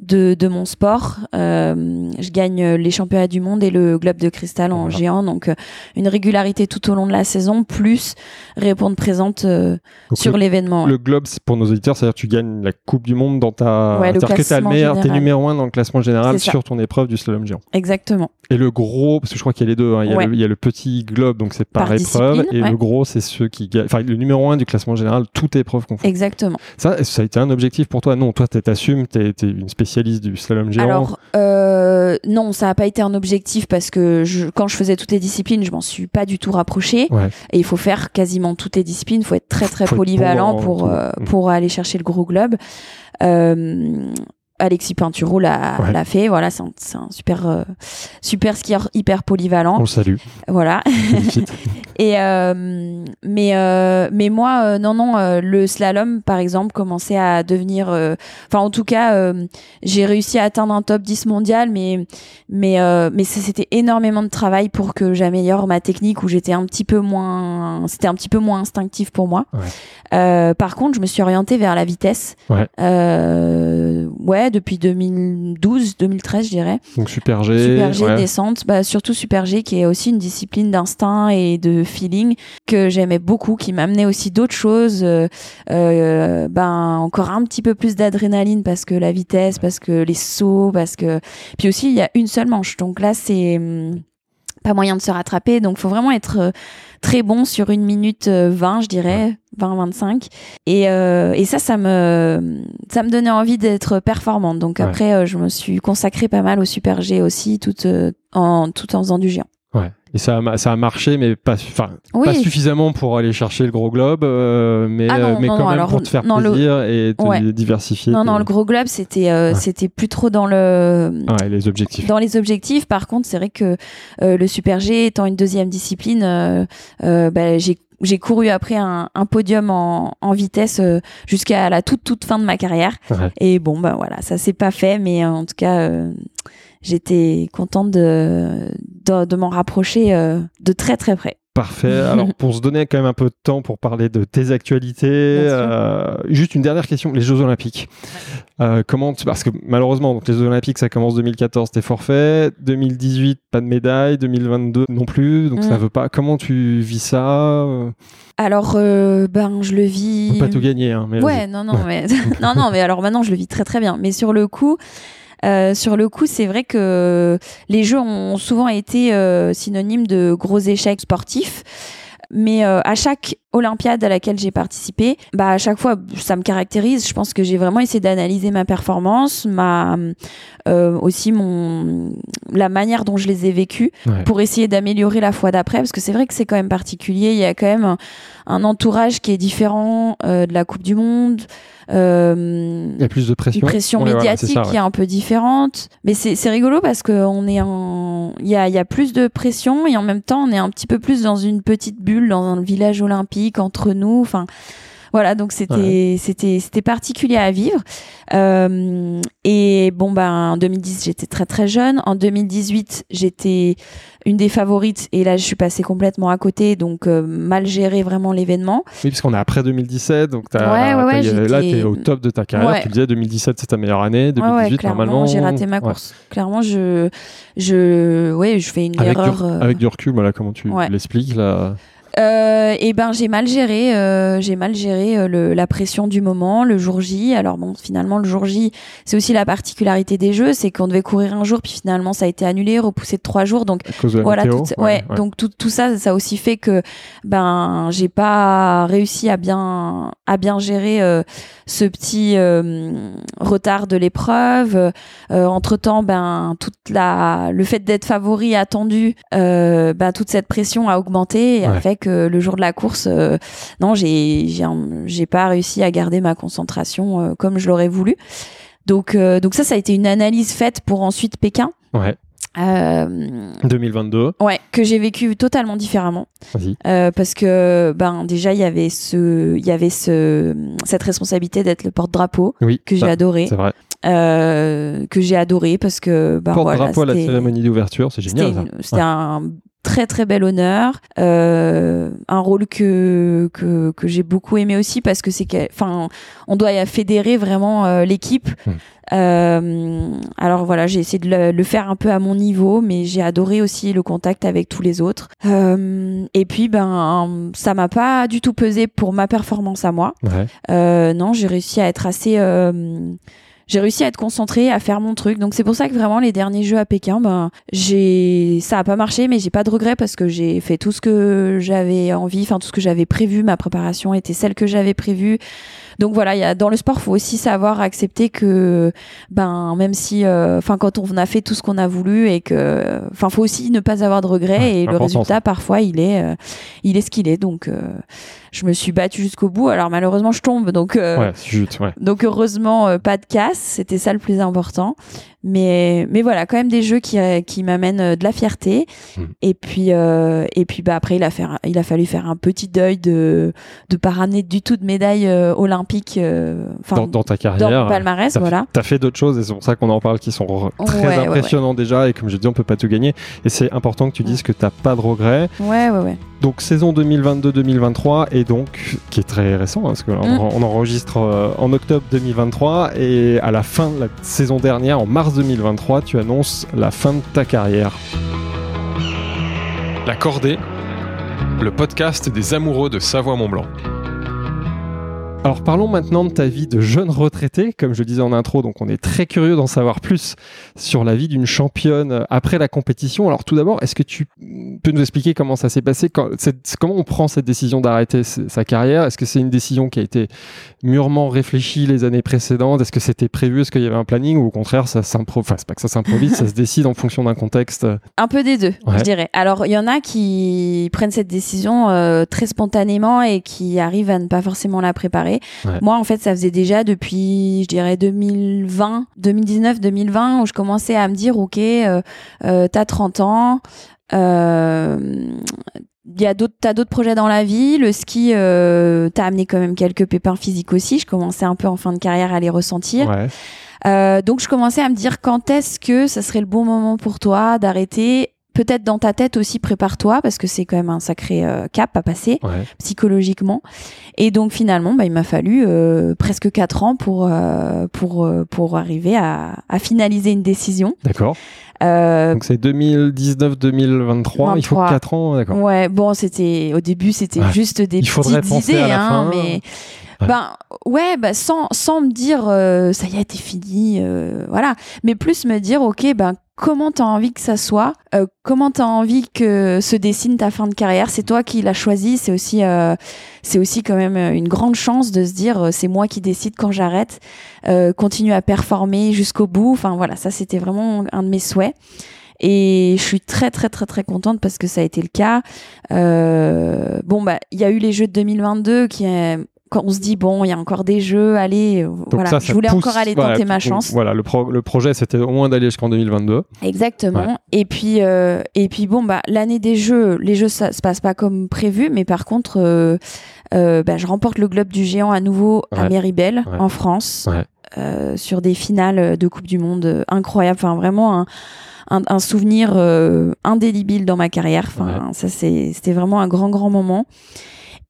de, de mon sport. Euh, je gagne les championnats du monde et le globe de cristal en géant, donc euh, une régularité tout au long de la saison, plus répondre présente euh, sur l'événement. Le globe, pour nos auditeurs, c'est-à-dire que tu gagnes la Coupe du Monde dans ta. Ouais, c'est-à-dire que tu es numéro un dans le classement général sur ton épreuve du slalom géant. Exactement. Et le gros, parce que je crois qu'il y a les deux, hein, il, y a le, il, y a le, petit globe, donc c'est par, épreuve, et le gros, c'est ceux qui gagnent. Enfin, le numéro un du classement général, toute épreuve confondue. Exactement. Ça, ça a été un objectif pour toi? Non, toi, tu t'assumes, tu es, une spécialiste du slalom géant Alors, euh, non, ça n'a pas été un objectif parce que je, quand je faisais toutes les disciplines, je m'en suis pas du tout rapproché. Et il faut faire quasiment toutes les disciplines. Il faut être très, très polyvalent pour, euh, pour aller chercher le gros globe. Euh, Alexis Pinturo l'a fait. Voilà, c'est un, super euh, super skieur hyper polyvalent. On le salue. Voilà. et euh, mais euh, mais moi non non le slalom par exemple commençait à devenir enfin en tout cas j'ai réussi à atteindre un top 10 mondial mais mais mais c'était énormément de travail pour que j'améliore ma technique où j'étais un petit peu moins c'était un petit peu moins instinctif pour moi. par contre, je me suis orientée vers la vitesse. Ouais. ouais depuis 2012, 2013, je dirais. Donc Super G. Super G, descente. Bah, surtout Super G, qui est aussi une discipline d'instinct et de feeling que j'aimais beaucoup, qui m'amenait aussi d'autres choses. Euh, euh, ben, encore un petit peu plus d'adrénaline parce que la vitesse, parce que les sauts, parce que. Puis aussi, il y a une seule manche. Donc là, c'est hum, pas moyen de se rattraper. Donc, faut vraiment être euh, très bon sur une minute 20, euh, je dirais, 20-25. Et, euh, et ça, ça me, ça me donnait envie d'être performante. Donc après, euh, je me suis consacrée pas mal au Super G aussi, tout, en, tout en faisant du géant. Ouais. Et ça a, ça a marché, mais pas, pas suffisamment pour aller chercher le gros globe, euh, mais, ah euh, mais quand même pour te faire plaisir et te diversifier. Non, non, le gros globe, c'était euh, c'était plus trop dans le. Ouais, les objectifs. Dans les objectifs. Par contre, c'est vrai que le Super G étant une deuxième discipline, bah, j'ai j'ai couru après un, un podium en, en vitesse jusqu'à la toute toute fin de ma carrière. Et bon, ben voilà, ça s'est pas fait, mais en tout cas, j'étais contente de, de, m'en rapprocher euh, de très très près. Parfait. Alors, pour se donner quand même un peu de temps pour parler de tes actualités, euh, juste une dernière question les Jeux Olympiques. Euh, comment Parce que malheureusement, donc les Jeux Olympiques, ça commence 2014, t'es forfait. 2018, pas de médaille. 2022 non plus. Donc ça mm. veut pas. Comment tu vis ça alors, ben, je le vis. pas tout gagner, hein, mais ouais, non, non, mais non, non, mais alors maintenant, je le vis très, très bien. Mais sur le coup, euh, sur le coup, c'est vrai que les jeux ont souvent été euh, synonymes de gros échecs sportifs. Mais euh, à chaque Olympiade à laquelle j'ai participé, bah à chaque fois ça me caractérise. Je pense que j'ai vraiment essayé d'analyser ma performance, ma aussi mon la manière dont je les ai vécues pour essayer d'améliorer la fois d'après. Parce que c'est vrai que c'est quand même particulier. Il y a quand même un, entourage qui est différent de la Coupe du Monde. Euh, il y a plus de pression. Une pression médiatique qui est un peu différente. Mais c'est rigolo parce qu'on est en. Il y a, y a plus de pression et en même temps, on est un petit peu plus dans une petite bulle, dans un village olympique entre nous. Enfin. Voilà, donc c'était c'était c'était particulier à vivre. Euh, et bon ben en 2010 j'étais très très jeune. En 2018 j'étais une des favorites et là je suis passée complètement à côté donc euh, mal géré vraiment l'événement. Oui parce qu'on est après 2017 donc as, ouais, ouais, là tu es au top de ta carrière. Tu disais 2017 c'est ta meilleure année, 2018 normalement. J'ai raté ma course. Clairement je je ouais je fais une erreur. Euh, avec du recul voilà comment tu l'expliques là euh, et ben j'ai mal géré, euh, j'ai mal géré euh, le, la pression du moment, le jour J. Alors bon, finalement le jour J, c'est aussi la particularité des jeux, c'est qu'on devait courir un jour, puis finalement ça a été annulé, repoussé de trois jours. Donc voilà, tout, ouais, donc tout, tout ça, ça a aussi fait que ben j'ai pas réussi à bien à bien gérer euh, ce petit euh, retard de l'épreuve. entre temps, ben toute la le fait d'être favori attendu, ben toute cette pression a augmenté et que le jour de la course, non, j'ai j'ai pas réussi à garder ma concentration comme je l'aurais voulu. Donc, donc ça, ça a été une analyse faite pour ensuite Pékin. Ouais. 2022. Euh, ouais, que j'ai vécu totalement différemment. Euh, parce que ben déjà il y avait ce, il y avait ce, cette responsabilité d'être le porte-drapeau oui, que j'ai adoré. C'est vrai. Euh, que j'ai adoré parce que ben, porte-drapeau à la cérémonie d'ouverture, c'est génial. C'était un très très bel honneur, euh, un rôle que que, que j'ai beaucoup aimé aussi parce que c'est enfin on doit fédérer vraiment euh, l'équipe. Hmm. Euh, alors voilà, j'ai essayé de le, faire un peu à mon niveau, mais j'ai adoré aussi le contact avec tous les autres. Euh, et puis ben ça m'a pas du tout pesé pour ma performance à moi. Ouais. non, j'ai réussi à être assez j'ai réussi à être concentrée, à faire mon truc. Donc c'est pour ça que vraiment les derniers jeux à Pékin, ben j'ai ça a pas marché, mais j'ai pas de regrets parce que j'ai fait tout ce que j'avais envie, enfin tout ce que j'avais prévu. Ma préparation était celle que j'avais prévue. Donc voilà, y a, dans le sport, faut aussi savoir accepter que, ben, même si, euh, enfin, quand on a fait tout ce qu'on a voulu et que, enfin, faut aussi ne pas avoir de regrets et le résultat, parfois, il est, euh, il est ce qu'il est. Donc, euh, je me suis battue jusqu'au bout. Alors malheureusement, je tombe. Donc, ouais, donc heureusement, pas de casse. C'était ça le plus important. Mais, mais voilà, quand même des jeux qui, qui m'amènent de la fierté. Hmm. Et puis, et puis, bah après, il a, fait, il a fallu faire un petit deuil de, de pas ramener du tout de médaille olympique euh, dans, ta carrière. Dans palmarès, voilà. Tu as fait d'autres choses et c'est pour ça qu'on en parle qui sont très impressionnants déjà. Et comme je dis, on peut pas tout gagner. Et c'est important que tu dises que tu n'as pas de regrets. Ouais, ouais, ouais. Donc saison 2022-2023 et donc qui est très récent hein, parce qu'on mm. on enregistre euh, en octobre 2023 et à la fin de la saison dernière, en mars 2023, tu annonces la fin de ta carrière. La Cordée, le podcast des amoureux de Savoie-Mont-Blanc. Alors parlons maintenant de ta vie de jeune retraité, comme je disais en intro, donc on est très curieux d'en savoir plus sur la vie d'une championne après la compétition. Alors tout d'abord, est-ce que tu peux nous expliquer comment ça s'est passé, comment on prend cette décision d'arrêter sa carrière? Est-ce que c'est une décision qui a été mûrement réfléchie les années précédentes? Est-ce que c'était prévu? Est-ce qu'il y avait un planning? Ou au contraire ça s'improvise Enfin, pas que ça s'improvise, ça se décide en fonction d'un contexte Un peu des deux, je dirais. Alors il y en a qui prennent cette décision euh, très spontanément et qui arrivent à ne pas forcément la préparer. Moi, en fait, ça faisait déjà depuis, je dirais, 2020, 2019, 2020, où je commençais à me dire, OK, euh, euh, t'as 30 ans, euh, il y a d'autres t'as d'autres projets dans la vie. Le ski euh, t'as amené quand même quelques pépins physiques aussi. Je commençais un peu en fin de carrière à les ressentir. Euh, donc je commençais à me dire quand est-ce que ça serait le bon moment pour toi d'arrêter peut-être dans ta tête aussi, prépare-toi parce que c'est quand même un sacré euh, cap à passer psychologiquement. Et donc finalement, bah, il m'a fallu euh, presque quatre ans pour euh, pour pour arriver à, à, finaliser une décision. D'accord. donc c'est 2019-2023, il faut quatre ans, d'accord. Ouais, bon, c'était au début, c'était juste des petites idées, hein, mais ben ouais, bah, sans, sans me dire ça y est, t'es fini, voilà. Mais plus me dire, ok, ben comment tu as envie que ça soit, euh, comment tu as envie que se dessine ta fin de carrière. C'est toi qui l'as choisi, c'est aussi, euh, aussi quand même une grande chance de se dire euh, c'est moi qui décide quand j'arrête, continue à performer jusqu'au bout. Enfin voilà, ça c'était vraiment un de mes souhaits. Et je suis très très très très contente parce que ça a été le cas. bon bah il y a eu les Jeux de 2022 qui quand on se dit bon, il y a encore des jeux, allez, euh, voilà, je voulais encore aller tenter ma chance. Voilà, le, le projet c'était au moins d'aller jusqu'en 2022. Exactement. Et puis euh, et puis bon bah l'année des jeux, les jeux ça se passe pas comme prévu, mais par contre euh, bah, je remporte le globe du géant à nouveau à Méribel en France sur des finales de Coupe du Monde incroyables. Enfin vraiment un un, souvenir indélébile dans ma carrière. Enfin, ça c'était vraiment un grand grand moment.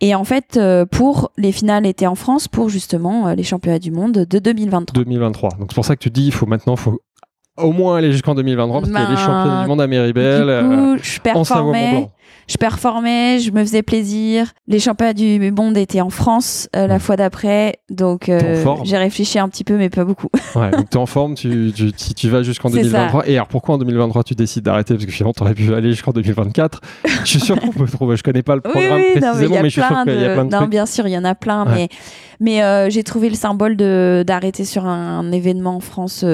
Et en fait, euh, pour les finales étaient en France pour justement euh, les championnats du monde de 2023. 2023. Donc c'est pour ça que tu dis, il faut maintenant, faut au moins aller jusqu'en 2023 parce qu'il y a les ben, championnats du monde à Méribel. Du coup, euh, je performais je performais, je me faisais plaisir. Les championnats du monde étaient en France euh, la fois d'après, donc euh, j'ai réfléchi un petit peu, mais pas beaucoup. ouais, donc tu es en forme, tu, tu, tu, vas jusqu'en 2023. Et alors pourquoi en 2023 tu décides d'arrêter? Parce que finalement tu aurais pu aller jusqu'en 2024. je suis sûr qu'on peut trouver, je connais pas le programme précisément, mais, je suis sûr qu'il y a plein de Non, bien sûr, il y en a plein, mais mais euh, j'ai trouvé le symbole d'arrêter sur un, événement en France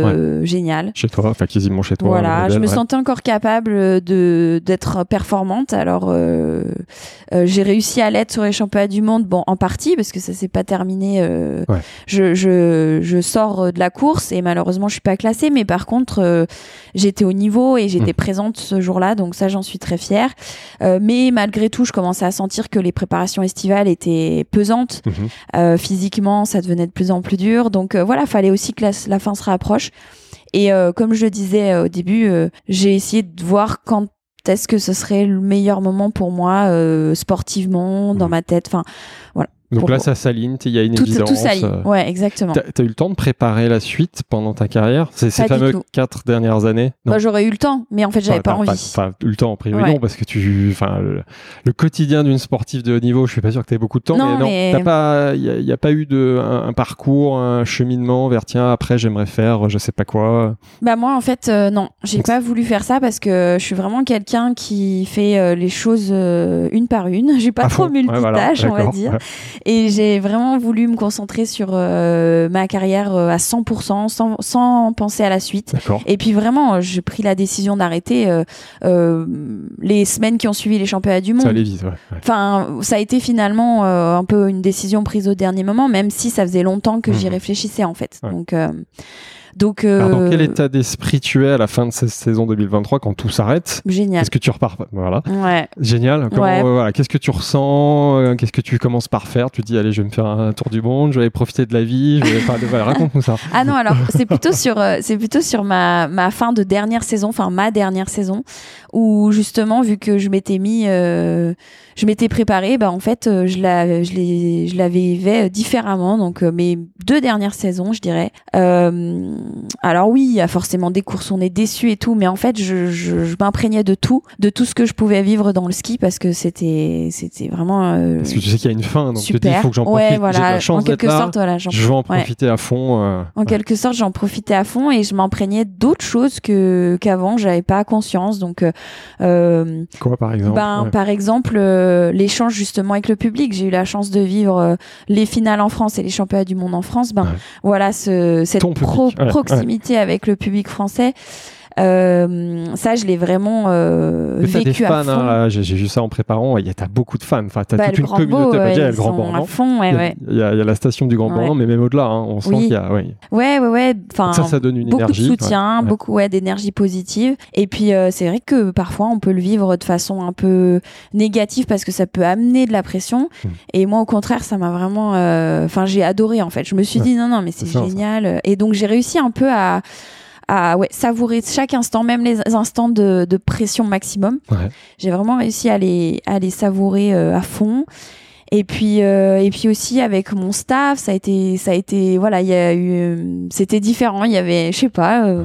génial. Chez toi, enfin quasiment chez toi. Voilà, je me sentais encore capable d'être performante. alors j'ai réussi à l'être sur les championnats du monde, bon en partie parce que ça s'est pas terminé. Je, je, je, sors de la course et malheureusement je suis pas classée, mais par contre j'étais au niveau et j'étais mmh. présente ce jour-là, donc ça j'en suis très fière. mais malgré tout, je commençais à sentir que les préparations estivales étaient pesantes mmh. physiquement, ça devenait de plus en plus dur. Donc voilà, fallait aussi que la fin se rapproche. Et euh, comme je le disais euh, au début, euh, j'ai essayé de voir quand est-ce que ce serait le meilleur moment pour moi sportivement, dans mmh. ma tête. Enfin, voilà. Donc là, ça s'aligne, il y a une évidence. Tout s'aligne, euh. ouais, exactement. T'as as eu le temps de préparer la suite pendant ta carrière? Ces, ces fameux quatre dernières années? Bah, J'aurais eu le temps, mais en fait, j'avais pas envie. Enfin, eu le temps, a priori non, parce que tu, enfin, le, quotidien d'une sportive de haut niveau, je suis pas sûr que tu aies beaucoup de temps, non, mais non, pas, il n'y a, pas eu de un, parcours, un cheminement vers tiens, après j'aimerais faire, je sais pas quoi. Bah moi, en fait, euh, non, j'ai pas voulu faire ça parce que je suis vraiment quelqu'un qui fait euh, les choses une par une. J'ai pas trop multitâche, on va dire. Et j'ai vraiment voulu me concentrer sur euh, ma carrière euh, à 100%, sans, sans, penser à la suite. Et puis vraiment, j'ai pris la décision d'arrêter euh, les semaines qui ont suivi les championnats du monde. Ça allait vite, ouais. Enfin, ça a été finalement un peu une décision prise au dernier moment, même si ça faisait longtemps que j'y mmh. réfléchissais en fait. Donc donc, euh... dans quel état d'esprit tu es à la fin de cette saison 2023 quand tout s'arrête? Génial. Est-ce que tu repars? Voilà. Ouais. Génial. Euh, voilà. Qu'est-ce que tu ressens? Euh, Qu'est-ce que tu commences par faire? Tu dis allez, je vais me faire un tour du monde, je vais profiter de la vie. Je vais... enfin, raconte-nous ça. Ah non, alors c'est plutôt sur euh, c'est plutôt sur ma ma fin de dernière saison, enfin ma dernière saison, où justement vu que je m'étais mis je m'étais préparée, bah en fait, euh, je la, je l'ai, je l'avais fait différemment. Donc euh, mes deux dernières saisons, je dirais. Euh, alors oui, il y a forcément des courses, on est déçu et tout, mais en fait, je, je, je m'imprégnais de tout, de tout ce que je pouvais vivre dans le ski parce que c'était, c'était vraiment. Euh, parce que tu sais qu'il y a une fin, donc super. tu dis il faut que j'en profite. Ouais, voilà. J'ai la chance en quelque sorte, voilà, je vais en profiter à fond. en quelque sorte, j'en profitais à fond et je m'imprégnais d'autres choses que qu'avant, j'avais pas conscience. Donc. Quoi par exemple? Ben par exemple euh, l'échange justement avec le public. J'ai eu la chance de vivre euh, les finales en France et les championnats du monde en France. Ben voilà, ce, cette proximité avec le public français. Euh, ça, je l'ai vraiment euh, vécu des fans, à hein, J'ai vu ça en préparant. Il y a beaucoup de fans. Enfin, t'as bah, toute une communauté. il y a le Grand Bornand. Fond, ouais, il, y a, il, y a, la station du Grand Bornand, mais même au-delà, hein, on sent qu'il y a. Ouais, ouais, ouais. ouais. Enfin, ça, ça donne une beaucoup énergie. Beaucoup de soutien, beaucoup ouais, d'énergie positive. Et puis, euh, c'est vrai que parfois, on peut le vivre de façon un peu négative parce que ça peut amener de la pression. Hmm. Et moi, au contraire, ça m'a vraiment. Euh, enfin, j'ai adoré en fait. Je me suis dit non, non, mais c'est génial. Et donc, j'ai réussi un peu à à ouais, savourer chaque instant, même les instants de, de pression maximum. Ouais. J'ai vraiment réussi à les, à les savourer euh, à fond. Et puis euh, et puis aussi avec mon staff, ça a été ça a été voilà, il y a eu c'était différent, il y avait je sais pas euh,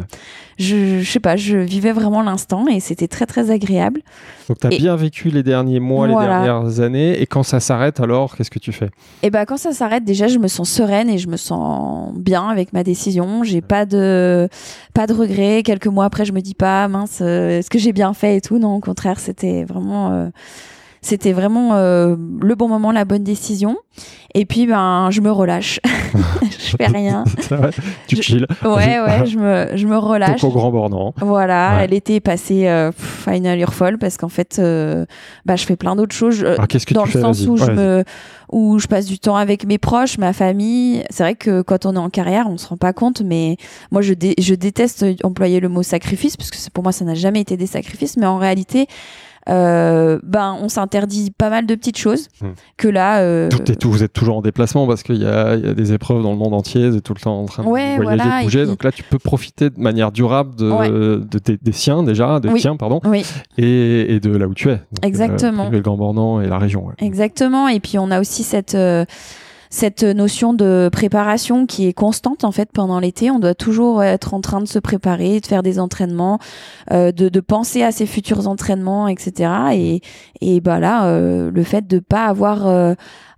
je, je sais pas, je vivais vraiment l'instant et c'était très très agréable. Donc tu as bien vécu les derniers mois, les dernières années. Et quand ça s'arrête alors, qu'est-ce que tu fais? Et eh ben quand ça s'arrête déjà, je me sens sereine et je me sens bien avec ma décision, j'ai pas de pas de regrets, quelques mois après je me dis pas mince, euh, est-ce que j'ai bien fait et tout? Non, au contraire, c'était vraiment euh, c'était vraiment euh, le bon moment, la bonne décision. Et puis, ben, je me relâche. je fais rien. tu chill. Ouais, ouais, je me, je me relâche. au grand bornant. Voilà, elle était passée euh, à une allure folle parce qu'en fait, euh, bah, je fais plein d'autres choses. Alors, qu'est-ce que dans tu le fais, sens où je me, où je passe du temps avec mes proches, ma famille. C'est vrai que quand on est en carrière, on se rend pas compte, mais moi, je, je déteste employer le mot sacrifice parce que pour moi, ça n'a jamais été des sacrifices, mais en réalité, euh, ben on s'interdit pas mal de petites choses hmm. que là euh, tout vous êtes toujours en déplacement parce qu'il y, y a, des épreuves dans le monde entier et tout le temps en train de voyager de bouger. donc là tu peux profiter de manière durable de, de des siens déjà de tiens pardon et, et, de là où tu es. Donc, euh, exactement. Le Grand Bornand et la région exactement et puis on a aussi cette cette notion de préparation qui est constante en fait pendant l'été. On doit toujours être en train de se préparer, de faire des entraînements, euh, de, de, penser à ses futurs entraînements, etc. Et, et bah là, euh, le fait de pas avoir euh,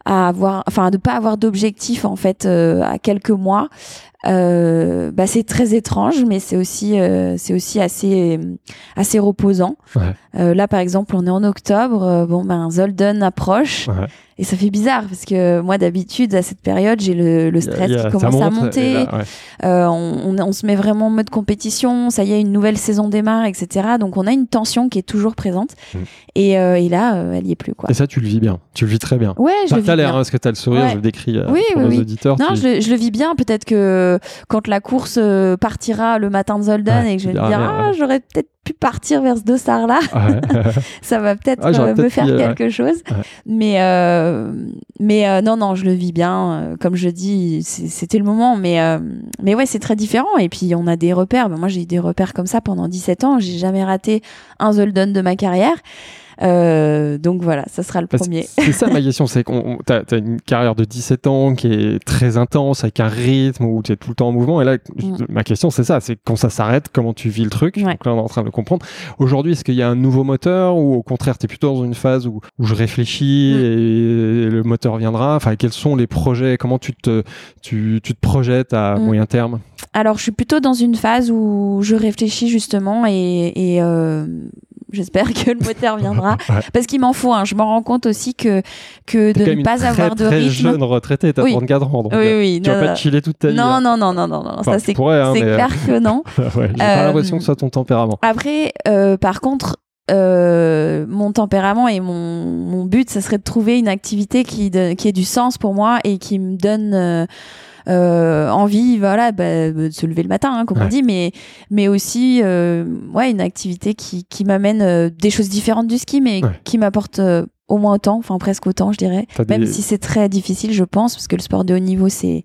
à avoir, enfin de pas avoir d'objectif en fait à quelques mois, euh, bah, c'est très étrange, mais c'est aussi, euh, c'est aussi assez, assez reposant. Euh, là, par exemple, on est en octobre. bon, ben, Zolden approche. Et ça fait bizarre parce que moi d'habitude à cette période j'ai le, le, stress qui commence à monter. euh, on, on, se met vraiment en mode compétition. Ça y est, une nouvelle saison démarre, etc. Donc on a une tension qui est toujours présente. Mm. Et, euh, et, là, euh, elle y est plus quoi. Et ça, tu le vis bien. Tu le vis très bien. Ouais, je le vis bien. l'air hein, parce que tu as le sourire. Je le décris euh, oui, pour oui, auditeurs. Non, je, je, le vis bien. Peut-être que quand la course partira le matin de Zoldan et que je vais me dire ah j'aurais peut-être pu partir vers ce dossard là. ça va peut-être ah, me faire quelque chose. Mais euh, mais euh, non, non, je le vis bien. Euh, comme je dis, c'était le moment. Mais, mais ouais, c'est très différent. Et puis, on a des repères. Ben, moi, j'ai eu des repères comme ça pendant 17 ans. J'ai jamais raté un Zolden de ma carrière. Euh, donc voilà, ça sera le premier. C'est ça ma question, c'est que tu as, une carrière de 17 ans qui est très intense, avec un rythme où tu es tout le temps en mouvement. Et là, mm. ma question, c'est ça, c'est quand ça s'arrête, comment tu vis le truc? Donc là, on est en train de comprendre. Aujourd'hui, est-ce qu'il y a un nouveau moteur ou au contraire, tu es plutôt dans une phase où, où je réfléchis mm. et le moteur viendra? Enfin, quels sont les projets? Comment tu te, tu, tu te projettes à mm. moyen terme? Alors, je suis plutôt dans une phase où je réfléchis justement et, et euh, J'espère que le moteur viendra. Parce qu'il m'en faut. Hein. Je m'en rends compte aussi que, que de ne pas avoir de rythme. jeune retraité, t'as oui. 34 ans. Donc oui, euh, oui, tu vas pas te chiller toute ta vie. Non, non, non, non, non, non. ça, c'est hein, clair que non. ouais, J'ai pas l'impression que ce soit ton tempérament. Après, euh, par contre, euh, mon tempérament et mon, mon, but, ça serait de trouver une activité qui, de, qui ait du sens pour moi et qui me donne euh, euh, envie, voilà, bah, de se lever le matin, hein, comme on dit, mais mais aussi, euh, ouais, une activité qui qui m'amène euh, des choses différentes du ski, mais qui m'apporte au moins autant, enfin presque autant, je dirais. Même si c'est très difficile, je pense, parce que le sport de haut niveau, c'est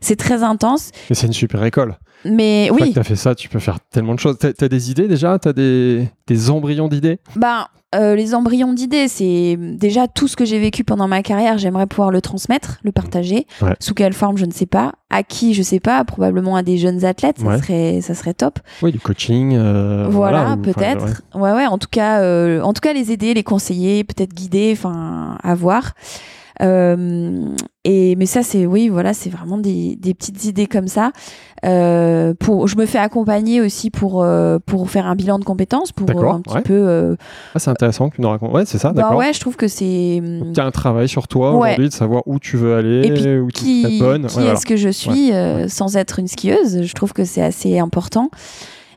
c'est très intense. Mais c'est une super école. Mais Une oui. que tu as fait ça, tu peux faire tellement de choses. Tu as, des idées déjà? Tu as des, des embryons d'idées? Ben, euh, les embryons d'idées, c'est déjà tout ce que j'ai vécu pendant ma carrière. J'aimerais pouvoir le transmettre, le partager. Sous quelle forme, je ne sais pas. À qui, je sais pas. Probablement à des jeunes athlètes. Ça serait, ça serait top. Oui, du coaching. Euh, voilà, peut-être. Ouais. ouais, En tout cas, euh, en tout cas, les aider, les conseiller, peut-être guider, enfin, à voir. Euh, et mais ça c'est oui voilà c'est vraiment des, des, petites idées comme ça. Euh, pour je me fais accompagner aussi pour euh, pour faire un bilan de compétences pour un petit peu. Ah, c'est intéressant que tu nous racontes. Ouais c'est ça. Bah ouais je trouve que c'est. Il y a un travail sur toi aujourd'hui de savoir où tu veux aller, et où qui, tu es bonne. Qui est-ce que je suis sans être une skieuse? Je trouve que c'est assez important.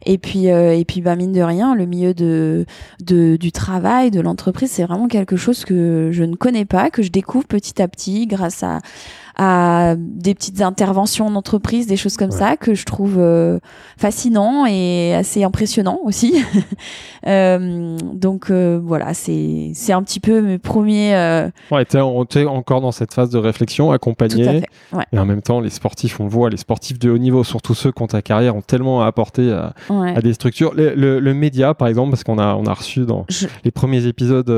Et puis, euh, et puis bah, mine de rien, le milieu de, de du travail, de l'entreprise, c'est vraiment quelque chose que je ne connais pas, que je découvre petit à petit grâce à, à des petites interventions d'entreprise, des choses comme ça que je trouve euh, fascinant et assez impressionnant aussi. euh, donc euh, voilà, c'est c'est un petit peu mes premiers. Euh... Ouais, t'es, es encore dans cette phase de réflexion, accompagné. Ouais. Et en même temps, les sportifs, on le voit, les sportifs de haut niveau, surtout ceux qui ont ta carrière, ont tellement à apporter à, à des structures. Le, le, média, par exemple, parce qu'on a on a reçu dans les premiers épisodes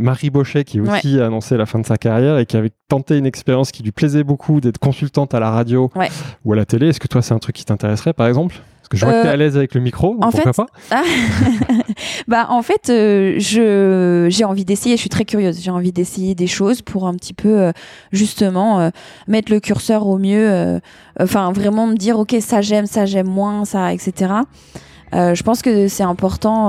Marie Bochet qui aussi a annoncé la fin de sa carrière et qui avait tenté une expérience qui lui plaisait beaucoup d'être consultante à la radio ou à la télé. Est-ce que toi, c'est un truc qui t'intéresserait, par exemple? Parce que je vois que tu es à euh, l'aise avec le micro, en pourquoi fait, pas? ah, Bah en fait, euh, je j'ai envie d'essayer. Je suis très curieuse. J'ai envie d'essayer des choses pour un petit peu euh, justement mettre le curseur au mieux. Enfin, vraiment me dire ok, ça j'aime, ça j'aime moins, ça, etc. je pense que c'est important.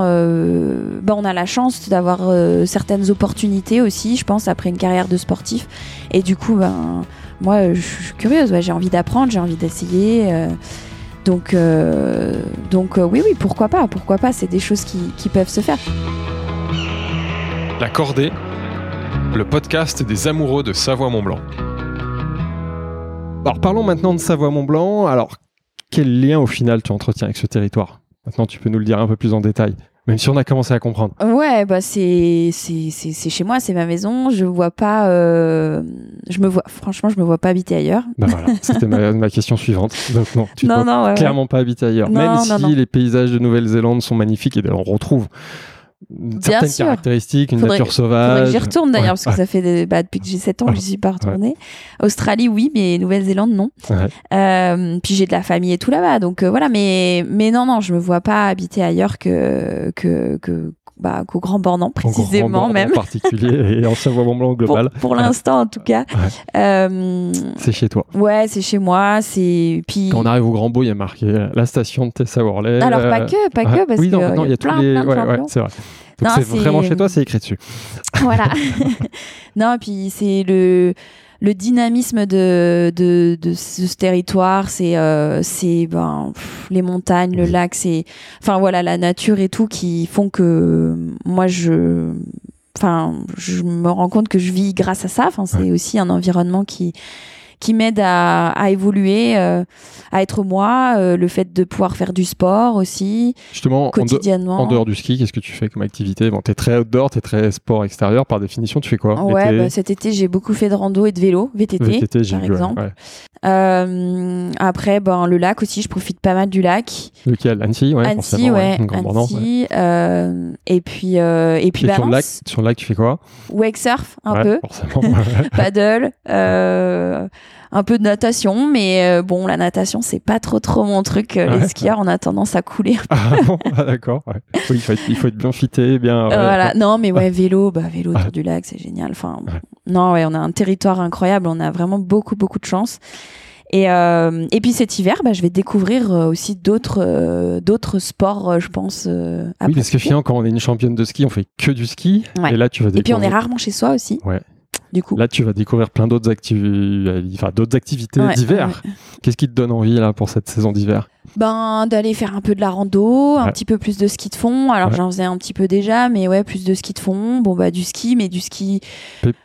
bah, on a la chance d'avoir certaines opportunités aussi, je pense, après une carrière de sportif. Et du coup, ben, moi, je suis curieuse, j'ai envie d'apprendre, j'ai envie d'essayer. Euh, donc, euh, donc euh, oui, oui, pourquoi pas, pourquoi pas, c'est des choses qui, qui, peuvent se faire. La Cordée, le podcast des amoureux de Savoie-Mont-Blanc. Alors parlons maintenant de Savoie-Mont-Blanc. Alors, quel lien au final tu entretiens avec ce territoire? Maintenant, tu peux nous le dire un peu plus en détail. Même si on a commencé à comprendre. Ouais, bah c'est c'est chez moi, c'est ma maison. Je vois pas, euh, je me vois, franchement, je me vois pas habiter ailleurs. Bah voilà, c'était ma, ma, question suivante. Donc non, tu ne peux clairement pas habiter ailleurs. Même si les paysages de Nouvelle-Zélande sont magnifiques et on retrouve certaines caractéristiques, une nature sauvage. J'y retourne d'ailleurs, parce que ça fait des, bah, depuis que j'ai 7 ans que je suis pas retournée. Australie, oui, mais Nouvelle-Zélande, non. Euh, puis j'ai de la famille et tout là-bas, donc euh, voilà. Mais, mais non, non, je me vois pas habiter ailleurs que, que, que bah, qu'au Grand Bornand précisément même. En particulier et en Savoie-Mont-Blanc global. Pour, l'instant en tout cas. c'est chez toi. Ouais, c'est chez moi. C'est puis. Quand on arrive au Grand Beau, il y a marqué la station de Tessa-Worley. Alors pas que, pas que parce oui, non, non, il y a, tous les. Ouais, ouais, c'est vrai. Donc c'est vraiment chez toi, c'est écrit dessus. Voilà. non, puis c'est le le dynamisme de, de, de ce territoire, c'est euh, c'est ben, les montagnes, le lac, c'est enfin voilà la nature et tout qui font que moi je enfin je me rends compte que je vis grâce à ça. Enfin c'est aussi un environnement qui qui m'aide à, à, évoluer, euh, à être moi, euh, le fait de pouvoir faire du sport aussi, Justement, quotidiennement. En, dehors du ski, qu'est-ce que tu fais comme activité? Bon, tu es très outdoor, tu es très sport extérieur, par définition, tu fais quoi? Ouais, bah, cet été, j'ai beaucoup fait de rando et de vélo, VTT, VTT par exemple. Euh, après, ben, le lac aussi, je profite pas mal du lac. Lequel? Annecy, ouais. Annecy, ouais. Annecy, euh, et puis, euh, et puis sur, le lac, sur le lac, tu fais quoi? Wake surf, un peu. Forcément. Paddle. Un peu de natation, mais euh, bon, la natation, c'est pas trop trop mon truc. Euh, les skieurs, on a tendance à couler. Ah, ah, d'accord. il, faut être, bien fité, bien. voilà. Non, mais ouais, vélo, bah, vélo autour du lac, c'est génial. Enfin, non, ouais, on a un territoire incroyable. On a vraiment beaucoup beaucoup de chance. Et, euh, et puis cet hiver, bah, je vais découvrir aussi d'autres d'autres sports, je pense. oui, parce que finalement, quand on est une championne de ski, on fait que du ski. Et là, tu vas découvrir. Et puis on est rarement chez soi aussi. Ouais. Là, tu vas découvrir plein d'autres enfin, d'autres activités d'hiver. Qu'est-ce qui te donne envie là pour cette saison d'hiver? Ben d'aller faire un peu de la rando, un petit peu plus de ski de fond. Alors j'en faisais un petit peu déjà, mais ouais, plus de ski de fond. Bon bah du ski, mais du ski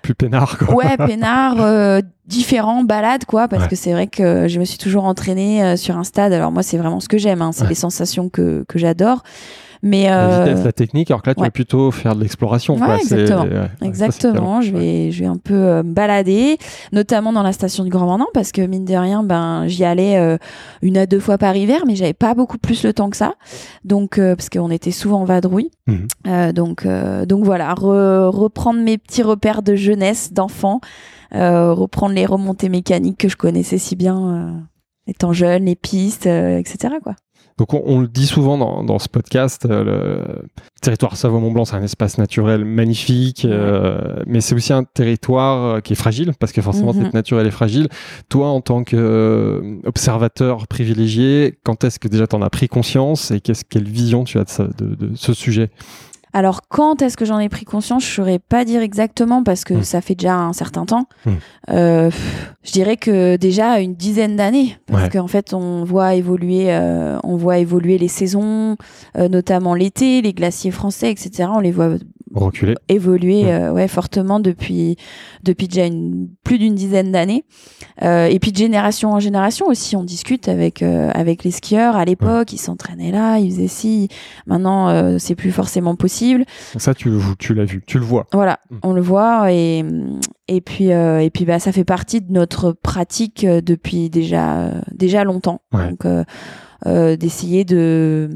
plus peinard quoi. Ouais, peinard. Euh, différent balade quoi parce que c'est vrai que je me suis toujours entraînée euh, sur un stade alors moi c'est vraiment ce que j'aime hein, c'est les sensations que, que j'adore mais la vitesse, euh, la technique, alors que là, tu vas plutôt faire de l'exploration. exactement. exactement. je vais, je vais un peu euh, balader, notamment dans la station du Grand Mornan, parce que mine de rien, ben, j'y allais euh, une à deux fois par hiver, mais j'avais pas beaucoup plus le temps que ça. Donc, parce qu'on était souvent en vadrouille. Mhm. donc, donc voilà, reprendre mes petits repères de jeunesse, d'enfant, reprendre les remontées mécaniques que je connaissais si bien étant jeune, les pistes, etc. Quoi. Donc on, le dit souvent dans, ce podcast, euh, le territoire Savoie-Mont-Blanc, c'est un espace naturel magnifique, euh, mais c'est aussi un territoire euh, qui est fragile, parce que forcément cette nature elle est fragile. Toi, en tant qu'observateur privilégié, quand est-ce que déjà tu en as pris conscience et qu'est-ce quelle vision tu as de ce sujet? Alors quand est-ce que j'en ai pris conscience, je saurais pas dire exactement parce que hmm. ça fait déjà un certain temps. Hmm. Euh, je dirais que déjà une dizaine d'années parce qu'en fait on voit évoluer, euh, on voit évoluer les saisons, euh, notamment l'été, les glaciers français, etc. On les voit reculer, évoluer, euh, ouais, fortement depuis depuis déjà une, plus d'une dizaine d'années. Euh, et puis de génération en génération aussi, on discute avec euh, avec les skieurs. À l'époque, ils s'entraînaient là, ils faisaient ci. Maintenant, c'est plus forcément possible. Ça, tu le tu l'as vu, tu le vois. Voilà, mm. on le voit et et puis et puis bah ça fait partie de notre pratique depuis déjà déjà longtemps. Donc d'essayer de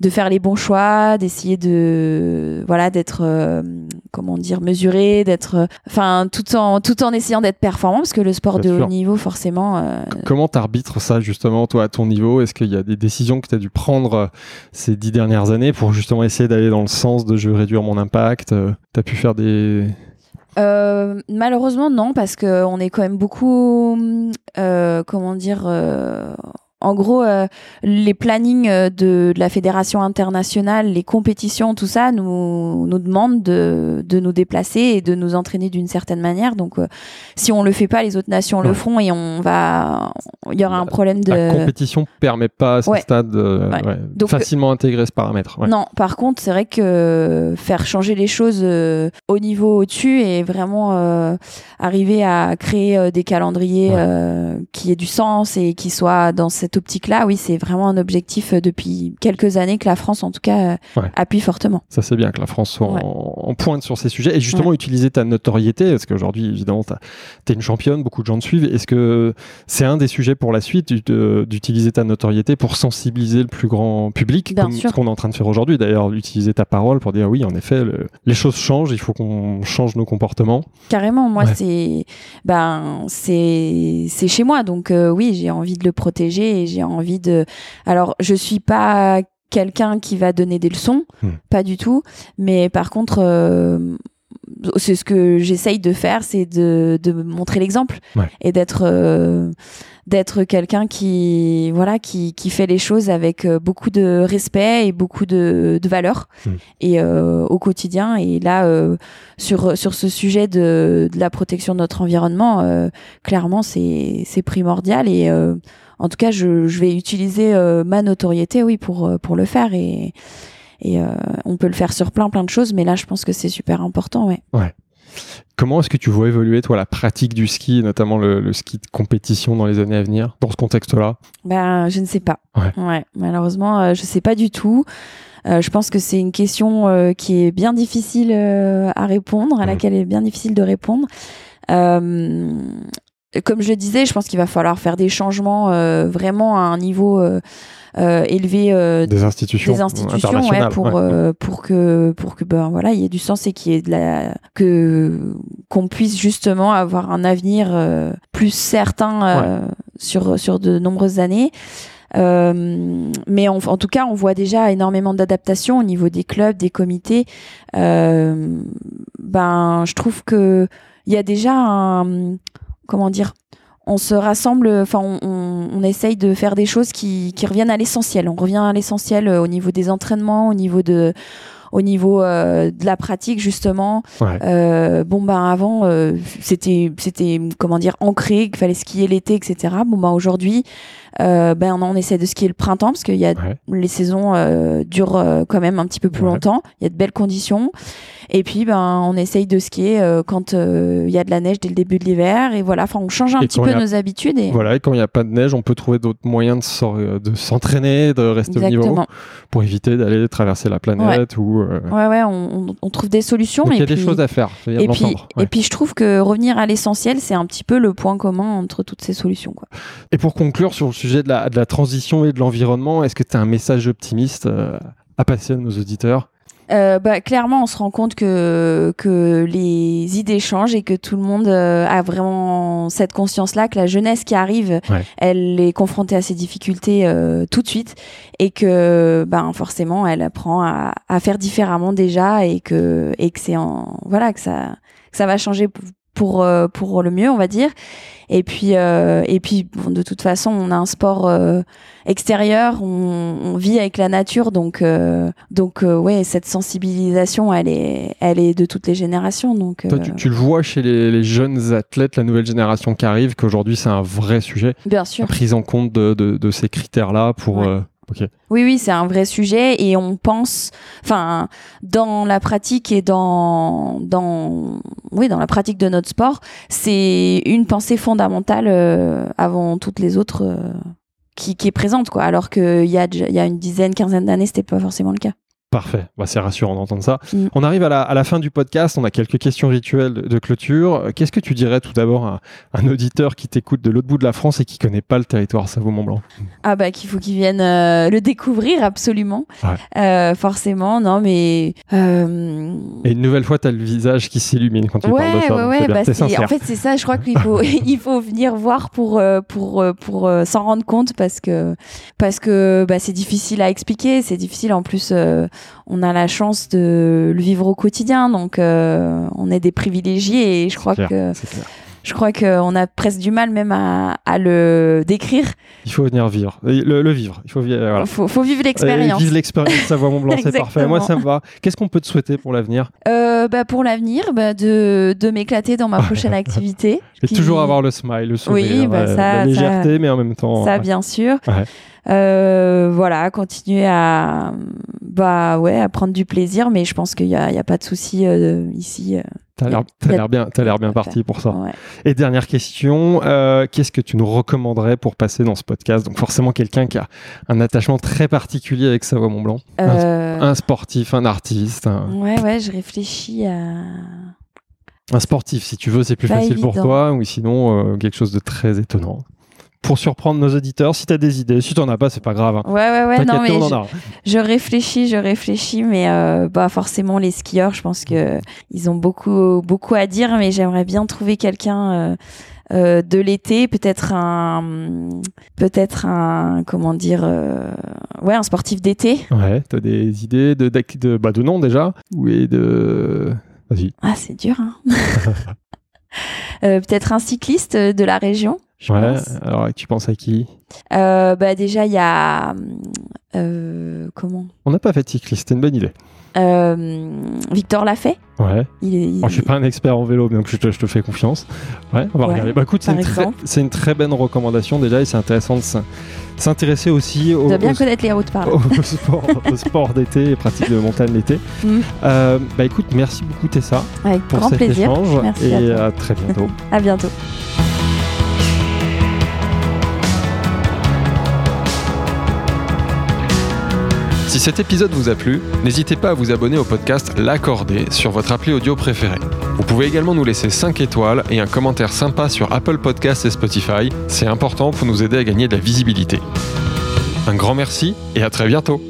de faire les bons choix, d'essayer de voilà d'être euh, comment dire mesuré, d'être enfin tout en tout en essayant d'être performant parce que le sport de haut niveau forcément. Euh... Comment t'arbitres ça justement toi à ton niveau? Est-ce qu'il y a des décisions que tu as dû prendre euh, ces dix dernières années pour justement essayer d'aller dans le sens de je veux réduire mon impact euh, Tu as pu faire des euh, malheureusement non parce que on est quand même beaucoup euh, comment dire euh, en gros, euh, les plannings euh, de, la fédération internationale, les compétitions, tout ça, nous, nous demandent de, de nous déplacer et de nous entraîner d'une certaine manière. Donc, euh, si on le fait pas, les autres nations le feront et on va, il y aura un problème de. La compétition permet pas à ce stade de facilement intégrer ce paramètre. Non, par contre, c'est vrai que faire changer les choses au niveau au-dessus et vraiment arriver à créer des calendriers qui aient du sens et qui soient dans cette optique-là, oui, c'est vraiment un objectif euh, depuis quelques années que la France, en tout cas, euh, appuie fortement. Ça, c'est bien que la France soit en, pointe sur ces sujets. Et justement utiliser ta notoriété, parce qu'aujourd'hui, évidemment, tu es une championne, beaucoup de gens te suivent. Est-ce que c'est un des sujets pour la suite d'utiliser ta notoriété pour sensibiliser le plus grand public, comme ce qu'on est en train de faire aujourd'hui? D'ailleurs, utiliser ta parole pour dire oui, en effet, les choses changent, il faut qu'on change nos comportements. Carrément, moi, c'est ben, c'est chez moi, donc euh, oui, j'ai envie de le protéger j'ai envie de. Alors, je suis pas quelqu'un qui va donner des leçons, Hmm. pas du tout. Mais par contre, euh, c'est ce que j'essaye de faire, c'est de, de montrer l'exemple Ouais. et d'être euh, d'être quelqu'un qui voilà qui, qui fait les choses avec euh, beaucoup de respect et beaucoup de, de valeur Hmm. et euh, au quotidien. Et là, euh, sur sur ce sujet de, de la protection de notre environnement, euh, clairement, c'est c'est primordial et euh, en tout cas, je, je vais utiliser euh, ma notoriété, oui, pour pour le faire et et euh, on peut le faire sur plein plein de choses, mais là, je pense que c'est super important, ouais. Comment est-ce que tu vois évoluer, toi, la pratique du ski, notamment le, le ski de compétition dans les années à venir, dans ce contexte-là? Ben, je ne sais pas. Ouais. malheureusement, euh, je sais pas du tout. Euh, je pense que c'est une question euh, qui est bien difficile à répondre, à Mhm. laquelle il est bien difficile de répondre. Comme je le disais, je pense qu'il va falloir faire des changements euh, vraiment à un niveau euh, euh, élevé euh, Des institutions, des institutions ouais, pour ouais. euh, pour que pour que ben voilà il y ait du sens et qu'il y ait de la que qu'on puisse justement avoir un avenir euh, plus certain euh, sur sur de nombreuses années euh, mais en, en tout cas, on voit déjà énormément d'adaptations au niveau des clubs, des comités. Euh, ben, je trouve que il y a déjà un, comment dire, on se rassemble, enfin, on, on, on essaye de faire des choses qui, qui reviennent à l'essentiel. On revient à l'essentiel euh, au niveau des entraînements, au niveau de, au niveau euh, de la pratique justement. Ouais. Euh, bon ben avant euh, c'était c'était comment dire ancré qu'il fallait skier l'été etc. Bon ben aujourd'hui euh, ben on, on essaie de skier le printemps parce qu'il y a Ouais. les saisons euh, durent euh, quand même un petit peu plus Ouais. longtemps. Il y a de belles conditions. Et puis, ben, on essaye de skier euh, quand il y a de la neige dès le début de l'hiver. Et voilà, enfin, on change un Et petit peu a- nos habitudes. Et... Voilà, et quand il n'y a pas de neige, on peut trouver d'autres moyens de s'entraîner, de rester au niveau Exactement. pour éviter d'aller traverser la planète ou. euh, Ouais, ouais, on, trouve des solutions. Donc il y a des choses à faire. Et puis, ouais. et puis, je trouve que revenir à l'essentiel, c'est un petit peu le point commun entre toutes ces solutions. Quoi. Et pour conclure sur le sujet de la, de la transition et de l'environnement, est-ce que tu as un message optimiste euh, à passer à nos auditeurs? Euh, bah, clairement, on se rend compte que, que les idées changent et que tout le monde euh, a vraiment cette conscience-là, que la jeunesse qui arrive, Ouais. elle est confrontée à ces difficultés euh, tout de suite et que ben, forcément, elle apprend à, à faire différemment déjà et que, et que c'est en, voilà, que ça, que ça va changer pour, euh, pour le mieux, on va dire. Et puis, euh, et puis bon, de toute façon, on a un sport euh, extérieur, on, on vit avec la nature, donc, euh, donc euh, ouais, cette sensibilisation, elle est, elle est de toutes les générations. Donc, Toi, tu, tu le vois chez les, les jeunes athlètes, la nouvelle génération qui arrive, qu'aujourd'hui c'est un vrai sujet, bien la sûr. prise en compte de, de- de ces critères-là pour. Ouais. Oui, oui, c'est un vrai sujet et on pense, enfin, dans la pratique et dans, dans, oui, dans la pratique de notre sport, c'est une pensée fondamentale euh, avant toutes les autres euh, qui, est présente, quoi. Alors qu'il y a, y a une dizaine, quinzaine d'années, c'était pas forcément le cas. Parfait, bah, c'est rassurant d'entendre ça. Mm. On arrive à la, à la fin du podcast, on a quelques questions rituelles de, clôture. Euh, Qu'est-ce que tu dirais tout d'abord à un auditeur qui t'écoute de l'autre bout de la France et qui connaît pas le territoire Savoie-Mont-Blanc Ah bah qu'il faut qu'ils viennent euh, le découvrir absolument, Ouais. Euh, forcément. Non mais euh, Et une nouvelle fois, tu as le visage qui s'illumine quand tu parles de ouais ça. ouais ouais. c'est bah, en fait c'est ça. Je crois qu'il faut il faut venir voir pour pour pour s'en rendre compte parce que parce que bah, c'est difficile à expliquer. C'est difficile en plus. On a la chance de le vivre au quotidien, donc euh, on est des privilégiés et je crois clair, que je crois qu'on a presque du mal même à, à le décrire. Il faut venir vivre, le, le vivre. Il faut vivre. Voilà. Faut, faut vivre l'expérience. Vive l'expérience Savoie-Mont-Blanc, c'est parfait. Moi, ça me va. Qu'est-ce qu'on peut te souhaiter pour l'avenir? Euh, bah, pour l'avenir, bah, de, de m'éclater dans ma prochaine activité. Et qui- toujours avoir le smile, le sourire, Oui, bah, euh, ça- la légèreté, ça- mais en même temps. Ça, ouais. bien sûr. Ouais. Euh, voilà, continuer à, bah, ouais, à prendre du plaisir, mais je pense qu'il n'y a, il y a pas de souci euh, ici. euh, T'as l'air, l'air bien, t'as l'air bien parti pour ça. ouais. Et dernière question, euh, qu'est-ce que tu nous recommanderais pour passer dans ce podcast? Donc forcément quelqu'un qui a un attachement très particulier avec Savoie-Mont-Blanc, Euh, un sportif, un artiste, un, ouais, ouais, je réfléchis à. un sportif si tu veux, c'est plus Pas facile pour toi, ou sinon euh, quelque chose de très étonnant. Pour surprendre nos auditeurs, si tu as des idées, si tu n'en as pas, c'est pas grave. hein. Ouais, ouais, ouais, non, mais on je, en a. je réfléchis, je réfléchis, mais euh, bah forcément les skieurs, je pense que ils ont beaucoup beaucoup à dire, mais j'aimerais bien trouver quelqu'un euh, euh, de l'été, peut-être un peut-être un comment dire euh, ouais, un sportif d'été. Ouais, t'as des idées de, de, bah, de nom déjà Ou de. Vas-y. Ah, c'est dur, hein Peut-être un cycliste de la région. Ouais, alors tu penses à qui? Bah, Déjà, il y a. comment? On n'a pas fait cycliste, c'était une bonne idée. Euh, Victor l'a fait. Ouais. Il je suis pas un expert en vélo, mais je te, je te fais confiance. Ouais, on va regarder. Bah écoute, c'est une, une, très bonne recommandation déjà, et c'est intéressant de s'intéresser aussi au, bien connaître les routes par au, sport, au sport d'été et pratique de montagne l'été. Mm. Euh, bah écoute, merci beaucoup Tessa Avec pour grand cet plaisir. échange merci et à très bientôt. à bientôt. Si cet épisode vous a plu, n'hésitez pas à vous abonner au podcast L'Accordé sur votre appli audio préférée. Vous pouvez également nous laisser 5 étoiles et un commentaire sympa sur Apple Podcasts et Spotify. C'est important pour nous aider à gagner de la visibilité. Un grand merci et à très bientôt